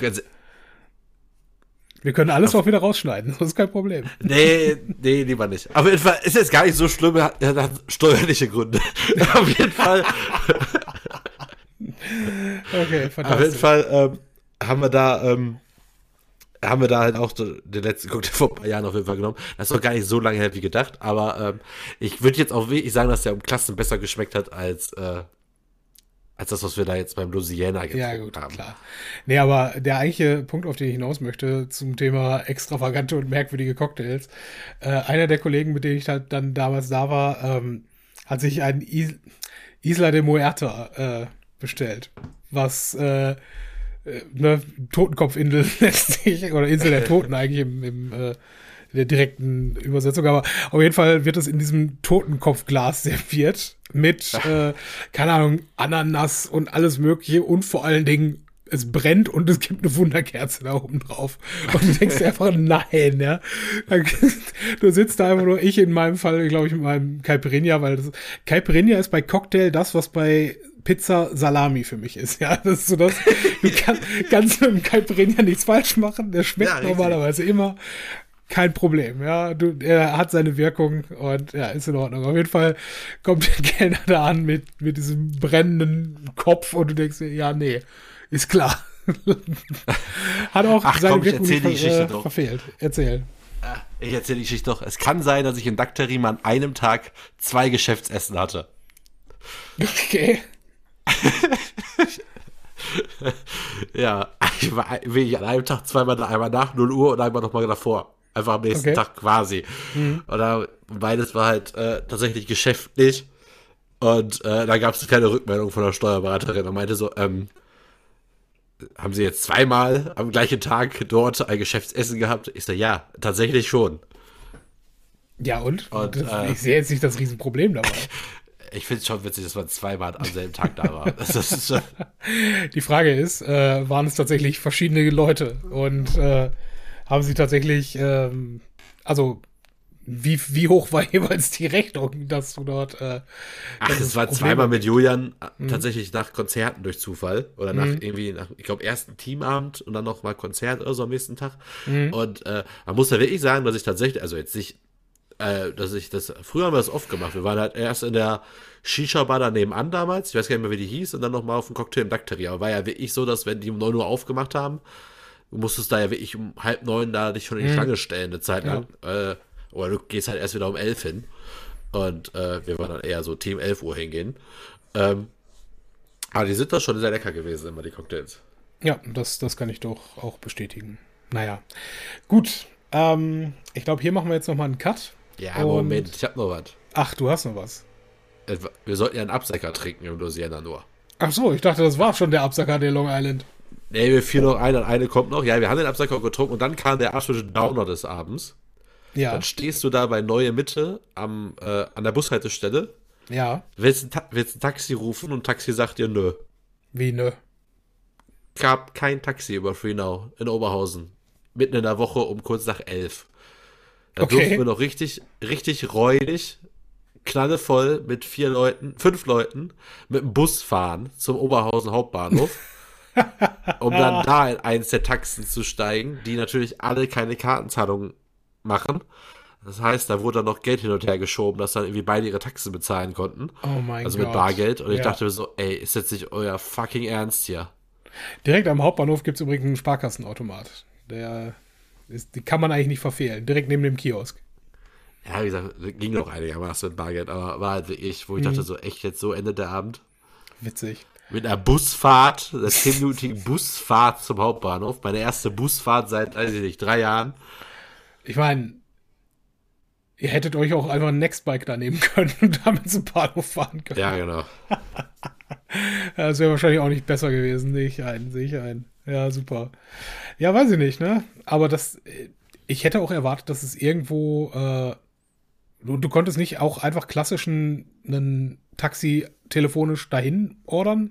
Wir können alles auch wieder rausschneiden, das ist kein Problem. Nee, nee, lieber nicht. Auf jeden Fall ist jetzt gar nicht so schlimm, er hat, er hat steuerliche Gründe. Auf jeden Fall. okay, fantastisch. Auf jeden Fall ähm, haben wir da ähm, haben wir da halt auch den letzten Cocktail vor ein paar Jahren auf jeden Fall genommen. Das ist doch gar nicht so lange her wie gedacht, aber ähm, ich würde jetzt auch wirklich sagen, dass der um Klassen besser geschmeckt hat als, äh, als das, was wir da jetzt beim Louisiana getrunken haben. Ja, gut, haben. klar. Nee, aber der eigentliche Punkt, auf den ich hinaus möchte, zum Thema extravagante und merkwürdige Cocktails. Äh, einer der Kollegen, mit denen ich halt dann damals da war, ähm, hat sich einen Is Isla de Muerta äh, bestellt. Was äh, äh, ne, Totenkopfinsel lässt sich, oder Insel der Toten eigentlich im, im äh, in der direkten Übersetzung, aber auf jeden Fall wird es in diesem Totenkopfglas serviert mit, äh, keine Ahnung, Ananas und alles Mögliche und vor allen Dingen es brennt und es gibt eine Wunderkerze da oben drauf. Und du denkst einfach, nein, ja. Du sitzt da einfach nur, ich in meinem Fall, glaube ich, mit meinem Caipirinha, weil das, Caipirinha ist bei Cocktail das, was bei Pizza Salami für mich ist. Ja, das ist so das. Du kann, kannst mit dem Caipirinha nichts falsch machen. Der schmeckt ja, normalerweise immer. Kein Problem, ja. Du, er hat seine Wirkung und ja, ist in Ordnung. Auf jeden Fall kommt der Kellner da an mit, mit diesem brennenden Kopf und du denkst dir, ja, nee, ist klar. hat auch Ach, seine komm, Wirkung ich erzähl die Geschichte äh, verfehlt. Erzähl. Ah, ich erzähle die Geschichte doch. Es kann sein, dass ich in Dakterim an einem Tag zwei Geschäftsessen hatte. Okay. ja, ich war wirklich an einem Tag zweimal einmal nach 0 Uhr und einmal nochmal davor. Einfach am nächsten okay. Tag quasi. Mhm. Und beides war halt äh, tatsächlich geschäftlich. Und äh, da gab es keine Rückmeldung von der Steuerberaterin. Er meinte so, ähm, haben Sie jetzt zweimal am gleichen Tag dort ein Geschäftsessen gehabt? Ich so, ja, tatsächlich schon. Ja, und? und äh, ich sehe jetzt nicht das Riesenproblem dabei. ich finde es schon witzig, dass man zweimal am selben Tag da war. Die Frage ist, äh, waren es tatsächlich verschiedene Leute und äh, haben sie tatsächlich, ähm, also wie, wie hoch war jeweils die Rechnung, dass du dort. Äh, Ach, es war zweimal mit Julian äh, mhm. tatsächlich nach Konzerten durch Zufall. Oder nach mhm. irgendwie, nach, ich glaube, ersten Teamabend und dann noch mal Konzert oder so am nächsten Tag. Mhm. Und äh, man muss da wirklich sagen, dass ich tatsächlich, also jetzt nicht äh, dass ich das, früher haben wir das oft gemacht. Wir waren halt erst in der Shisha-Bar da nebenan damals, ich weiß gar nicht mehr, wie die hieß, und dann nochmal auf dem Cocktail im Daktari. Aber war ja wirklich so, dass wenn die um 9 Uhr aufgemacht haben, du musstest da ja wirklich um halb neun da dich schon in die mhm. Schlange stellen, eine Zeit lang. Ja. Äh, oder du gehst halt erst wieder um elf hin. Und äh, wir waren dann eher so Team 11 Uhr hingehen. Ähm, aber die sind doch schon sehr lecker gewesen, immer die Cocktails. Ja, das, das kann ich doch auch bestätigen. Naja, gut. Ähm, ich glaube, hier machen wir jetzt nochmal einen Cut. Ja, Und, Moment, ich habe noch was. Ach, du hast noch was. Äh, wir sollten ja einen Absacker trinken im Louisiana nur. Ach so, ich dachte, das war schon der Absacker der Long Island. Nee, wir fielen noch ein und eine kommt noch. Ja, wir haben den Absacker getrunken und dann kam der absolute Downer des Abends. Ja. Dann stehst du da bei Neue Mitte am, äh, an der Bushaltestelle. Ja. Willst ein, willst ein Taxi rufen und Taxi sagt dir nö. Wie nö? Gab kein Taxi über Free Now in Oberhausen. Mitten in der Woche um kurz nach elf. Da okay. durften wir noch richtig, richtig räudig, knallevoll mit vier Leuten, fünf Leuten mit dem Bus fahren zum Oberhausen Hauptbahnhof. um dann da in eins der Taxen zu steigen, die natürlich alle keine Kartenzahlung machen. Das heißt, da wurde dann noch Geld hin und her geschoben, dass dann irgendwie beide ihre Taxen bezahlen konnten. Oh mein also Gott. mit Bargeld. Und ja. ich dachte mir so, ey, ist jetzt nicht euer fucking Ernst hier? Direkt am Hauptbahnhof gibt es übrigens einen Sparkassenautomat. Der ist, die kann man eigentlich nicht verfehlen. Direkt neben dem Kiosk. Ja, wie gesagt, ging noch einigermaßen mit Bargeld, aber war halt ich, wo ich mhm. dachte, so echt jetzt so endet der Abend. Witzig. Mit einer Busfahrt, einer 10-minütigen Busfahrt zum Hauptbahnhof. Meine erste Busfahrt seit, weiß ich nicht, drei Jahren. Ich meine, ihr hättet euch auch einfach ein Nextbike da nehmen können und damit zum Bahnhof fahren können. Ja, genau. das wäre wahrscheinlich auch nicht besser gewesen, sehe ich ein, sehe ich ein. Ja, super. Ja, weiß ich nicht, ne? Aber das, ich hätte auch erwartet, dass es irgendwo, äh, du, du konntest nicht auch einfach klassischen einen Taxi telefonisch dahin ordern?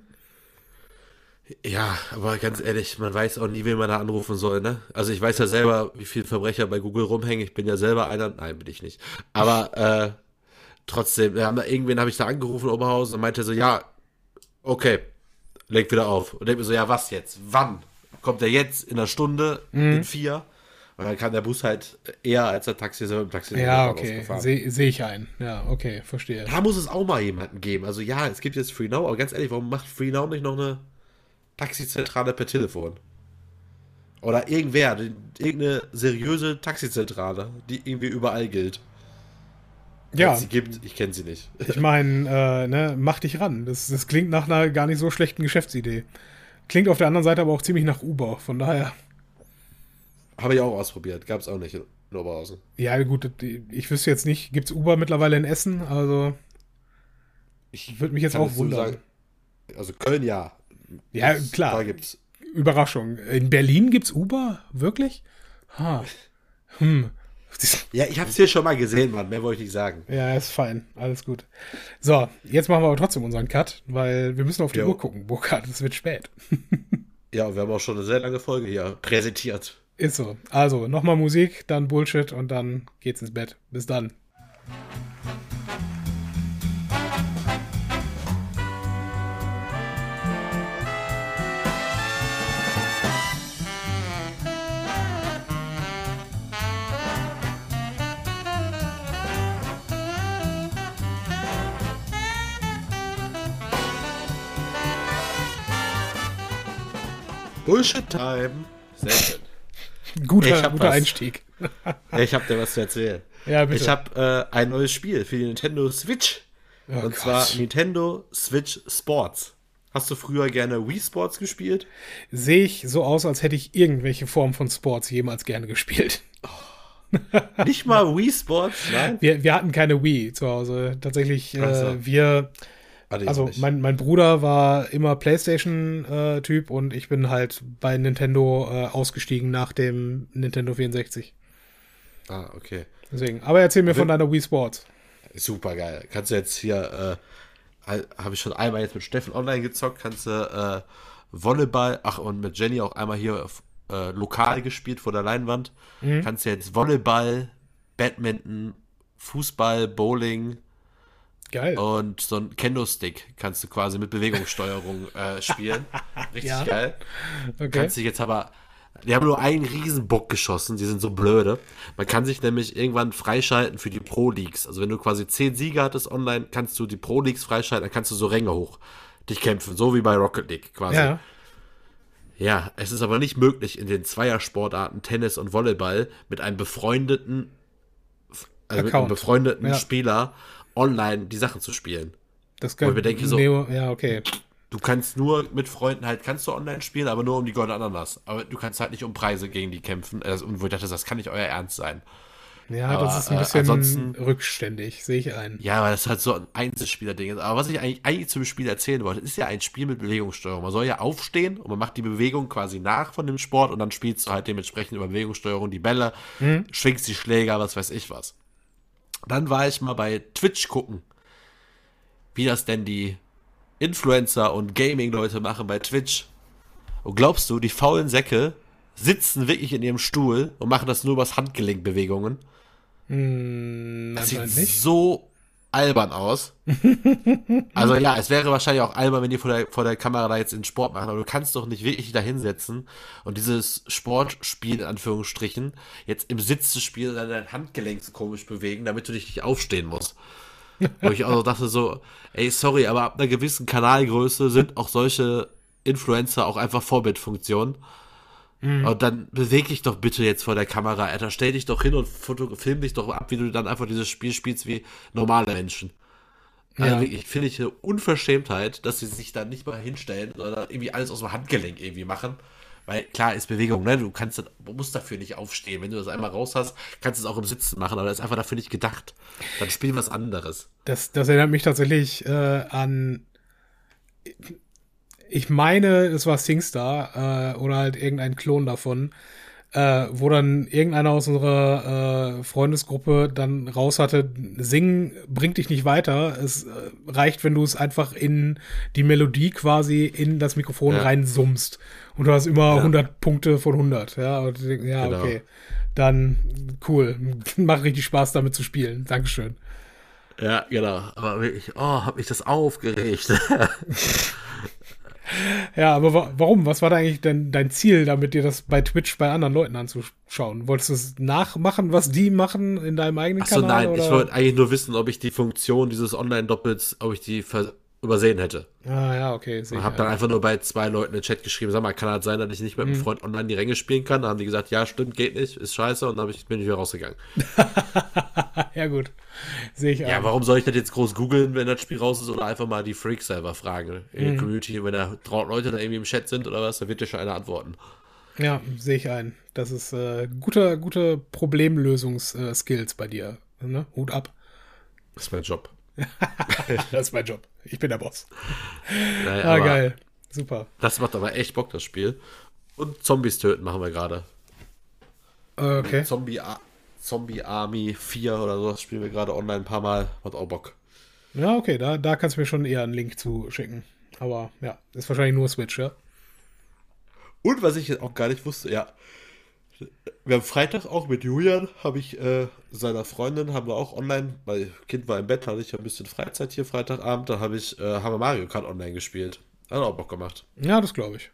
Ja, aber ganz ehrlich, man weiß auch nie, wen man da anrufen soll, ne? Also ich weiß ja selber, wie viele Verbrecher bei Google rumhängen. Ich bin ja selber einer. Nein, bin ich nicht. Aber äh, trotzdem, ja, irgendwen habe ich da angerufen, Oberhausen, und meinte so, ja, okay, leg wieder auf. Und denke mir so, ja, was jetzt? Wann? Kommt er jetzt? In einer Stunde? Mhm. In vier? Und dann kann der Bus halt eher als der Taxi selber im Taxi Ja, okay, sehe seh ich ein. Ja, okay, verstehe. Da muss es auch mal jemanden geben. Also ja, es gibt jetzt FreeNow, aber ganz ehrlich, warum macht FreeNow nicht noch eine Taxizentrale per Telefon? Oder irgendwer, irgendeine seriöse Taxizentrale, die irgendwie überall gilt. Ja. sie gibt, ich kenne sie nicht. Ich meine, äh, ne, mach dich ran. Das, das klingt nach einer gar nicht so schlechten Geschäftsidee. Klingt auf der anderen Seite aber auch ziemlich nach Uber, von daher. Habe ich auch ausprobiert, gab es auch nicht in Oberhausen. Ja, gut, ich wüsste jetzt nicht, gibt es Uber mittlerweile in Essen? Also, ich würde mich jetzt auch wundern. Sagen, also Köln ja. Ja, klar. Da gibt's. Überraschung. In Berlin gibt es Uber? Wirklich? Ha. Hm. Ja, ich habe es hier schon mal gesehen, Mann. Mehr wollte ich nicht sagen. Ja, ist fein. Alles gut. So, jetzt machen wir aber trotzdem unseren Cut, weil wir müssen auf die jo. Uhr gucken, Burkhard. Es wird spät. ja, wir haben auch schon eine sehr lange Folge hier präsentiert. Ist so. Also, nochmal Musik, dann Bullshit und dann geht's ins Bett. Bis dann. Bullshit Time. Sehr schön. Guter, guter Einstieg. ich habe dir was zu erzählen. Ja, bitte. Ich habe äh, ein neues Spiel für die Nintendo Switch. Oh, und Gott. zwar Nintendo Switch Sports. Hast du früher gerne Wii Sports gespielt? Sehe ich so aus, als hätte ich irgendwelche Form von Sports jemals gerne gespielt. Oh. Nicht mal Wii Sports? Nein. Wir, wir hatten keine Wii zu Hause. Tatsächlich, so. äh, wir also mein, mein Bruder war immer PlayStation-Typ äh, und ich bin halt bei Nintendo äh, ausgestiegen nach dem Nintendo 64. Ah, okay. Deswegen. Aber erzähl mir von deiner Wii Sports. Super geil. Kannst du jetzt hier, äh, habe ich schon einmal jetzt mit Steffen online gezockt, kannst du äh, Volleyball, ach und mit Jenny auch einmal hier äh, lokal gespielt vor der Leinwand. Mhm. Kannst du jetzt Volleyball, Badminton, Fußball, Bowling, Geil. Und so ein Kendo-Stick kannst du quasi mit Bewegungssteuerung äh, spielen. Richtig ja. geil. Okay. Kannst dich jetzt aber. Die haben nur einen Riesenbock geschossen, die sind so blöde. Man kann sich nämlich irgendwann freischalten für die Pro-Leagues. Also wenn du quasi 10 Sieger hattest online, kannst du die Pro-Leagues freischalten, dann kannst du so Ränge hoch dich kämpfen, so wie bei Rocket League quasi. Ja. Ja, es ist aber nicht möglich, in den Zweiersportarten Tennis und Volleyball mit einem befreundeten, also mit einem befreundeten ja. Spieler online die Sachen zu spielen. Das kann ich denke so, Neo, ja, okay. Du kannst nur mit Freunden halt, kannst du online spielen, aber nur um die Gold Ananas. Aber du kannst halt nicht um Preise gegen die kämpfen. Also, und wo ich dachte, das kann nicht euer Ernst sein. Ja, aber, das ist ein bisschen äh, rückständig, sehe ich ein. Ja, aber das ist halt so ein Einzelspieler-Ding. Aber was ich eigentlich, eigentlich zum Spiel erzählen wollte, ist ja ein Spiel mit Bewegungssteuerung. Man soll ja aufstehen und man macht die Bewegung quasi nach von dem Sport und dann spielst du halt dementsprechend über Bewegungssteuerung die Bälle, hm. schwingst die Schläger, was weiß ich was. Dann war ich mal bei Twitch gucken, wie das denn die Influencer und Gaming-Leute machen bei Twitch. Und glaubst du, die faulen Säcke sitzen wirklich in ihrem Stuhl und machen das nur übers Handgelenkbewegungen? Mm, das sieht nicht. so albern aus. also ja, es wäre wahrscheinlich auch albern, wenn die vor der, vor der Kamera da jetzt in Sport machen, aber du kannst doch nicht wirklich da hinsetzen und dieses Sportspiel in Anführungsstrichen jetzt im Sitz zu spielen und dein Handgelenk so komisch bewegen, damit du dich nicht aufstehen musst. Wo ich auch dachte so, ey, sorry, aber ab einer gewissen Kanalgröße sind auch solche Influencer auch einfach Vorbildfunktion. Mhm. Und dann beweg dich doch bitte jetzt vor der Kamera, Alter. Stell dich doch hin und film dich doch ab, wie du dann einfach dieses Spiel spielst wie normale Menschen. Also ja. wirklich, finde ich eine Unverschämtheit, dass sie sich da nicht mal hinstellen, sondern irgendwie alles aus dem Handgelenk irgendwie machen. Weil klar ist Bewegung, ne? Du kannst, du musst dafür nicht aufstehen. Wenn du das einmal raus hast, kannst du es auch im Sitzen machen, aber das ist einfach dafür nicht gedacht. Dann spiel was anderes. Das, das erinnert mich tatsächlich äh, an. Ich meine, es war SingStar äh, oder halt irgendein Klon davon, äh, wo dann irgendeiner aus unserer äh, Freundesgruppe dann raus hatte, singen bringt dich nicht weiter. Es äh, reicht, wenn du es einfach in die Melodie quasi in das Mikrofon ja. reinsummst. Und du hast immer ja. 100 Punkte von 100. Ja, und, ja genau. okay. Dann cool. Macht richtig Spaß damit zu spielen. Dankeschön. Ja, genau. Aber wirklich, oh, hab mich das aufgeregt. Ja, aber wa warum? Was war da eigentlich denn dein Ziel, damit dir das bei Twitch bei anderen Leuten anzuschauen? Wolltest du es nachmachen, was die machen in deinem eigenen Ach so, Kanal? Nein, oder? ich wollte eigentlich nur wissen, ob ich die Funktion dieses Online-Doppels, ob ich die übersehen hätte. Ah, ja, okay. Ich habe dann einfach nur bei zwei Leuten in den Chat geschrieben, sag mal, kann das sein, dass ich nicht mit einem mhm. Freund online die Ränge spielen kann? Da haben die gesagt, ja, stimmt, geht nicht, ist scheiße und dann ich, bin ich wieder rausgegangen. ja, gut. Sehe ich auch. Ja, warum soll ich das jetzt groß googeln, wenn das Spiel raus ist oder einfach mal die Freaks selber fragen in der mhm. Community, wenn da Leute da irgendwie im Chat sind oder was, da wird dir schon einer antworten. Ja, sehe ich ein. Das ist äh, gute, gute Problemlösungs-Skills bei dir. Ne? Hut ab. Das ist mein Job. das ist mein Job. Ich bin der Boss. Naja, ah, geil. Super. Das macht aber echt Bock, das Spiel. Und Zombies töten machen wir gerade. Okay. Zombie, Zombie Army 4 oder so, das spielen wir gerade online ein paar Mal. Hat auch Bock. Ja, okay, da, da kannst du mir schon eher einen Link zu schicken. Aber ja, ist wahrscheinlich nur Switch, ja. Und was ich jetzt auch gar nicht wusste, ja, wir haben Freitag auch mit Julian, habe ich äh, seiner Freundin, haben wir auch online, weil Kind war im Bett, hatte ich ein bisschen Freizeit hier Freitagabend, da habe ich, äh, haben wir Mario Kart online gespielt. Hat auch Bock gemacht. Ja, das glaube ich.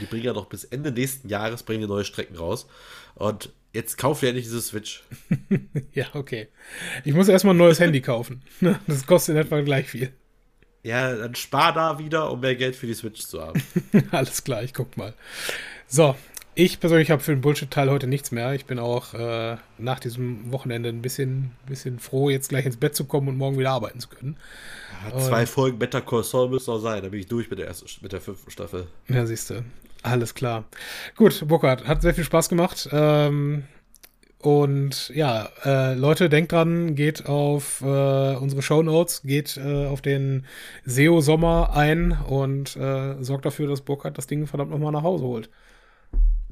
Die bringen ja noch bis Ende nächsten Jahres bringen neue Strecken raus. Und jetzt kaufe ja nicht diese Switch. ja, okay. Ich muss erstmal ein neues Handy kaufen. Das kostet in etwa gleich viel. Ja, dann spar da wieder, um mehr Geld für die Switch zu haben. Alles klar, ich guck mal. So, ich persönlich habe für den Bullshit-Teil heute nichts mehr. Ich bin auch äh, nach diesem Wochenende ein bisschen, bisschen froh, jetzt gleich ins Bett zu kommen und morgen wieder arbeiten zu können. Ja, zwei und, Folgen Better Call Saul müssen noch sein, da bin ich durch mit der, ersten, mit der fünften Staffel. Ja, siehst du. Alles klar. Gut, Burkhard, hat sehr viel Spaß gemacht. Ähm, und ja, äh, Leute, denkt dran, geht auf äh, unsere Show Notes, geht äh, auf den SEO-Sommer ein und äh, sorgt dafür, dass Burkhard das Ding verdammt nochmal nach Hause holt.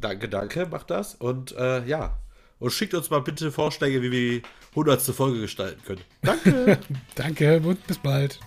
Danke, danke, macht das. Und äh, ja. Und schickt uns mal bitte Vorschläge, wie wir die 100. Folge gestalten können. Danke. danke und bis bald.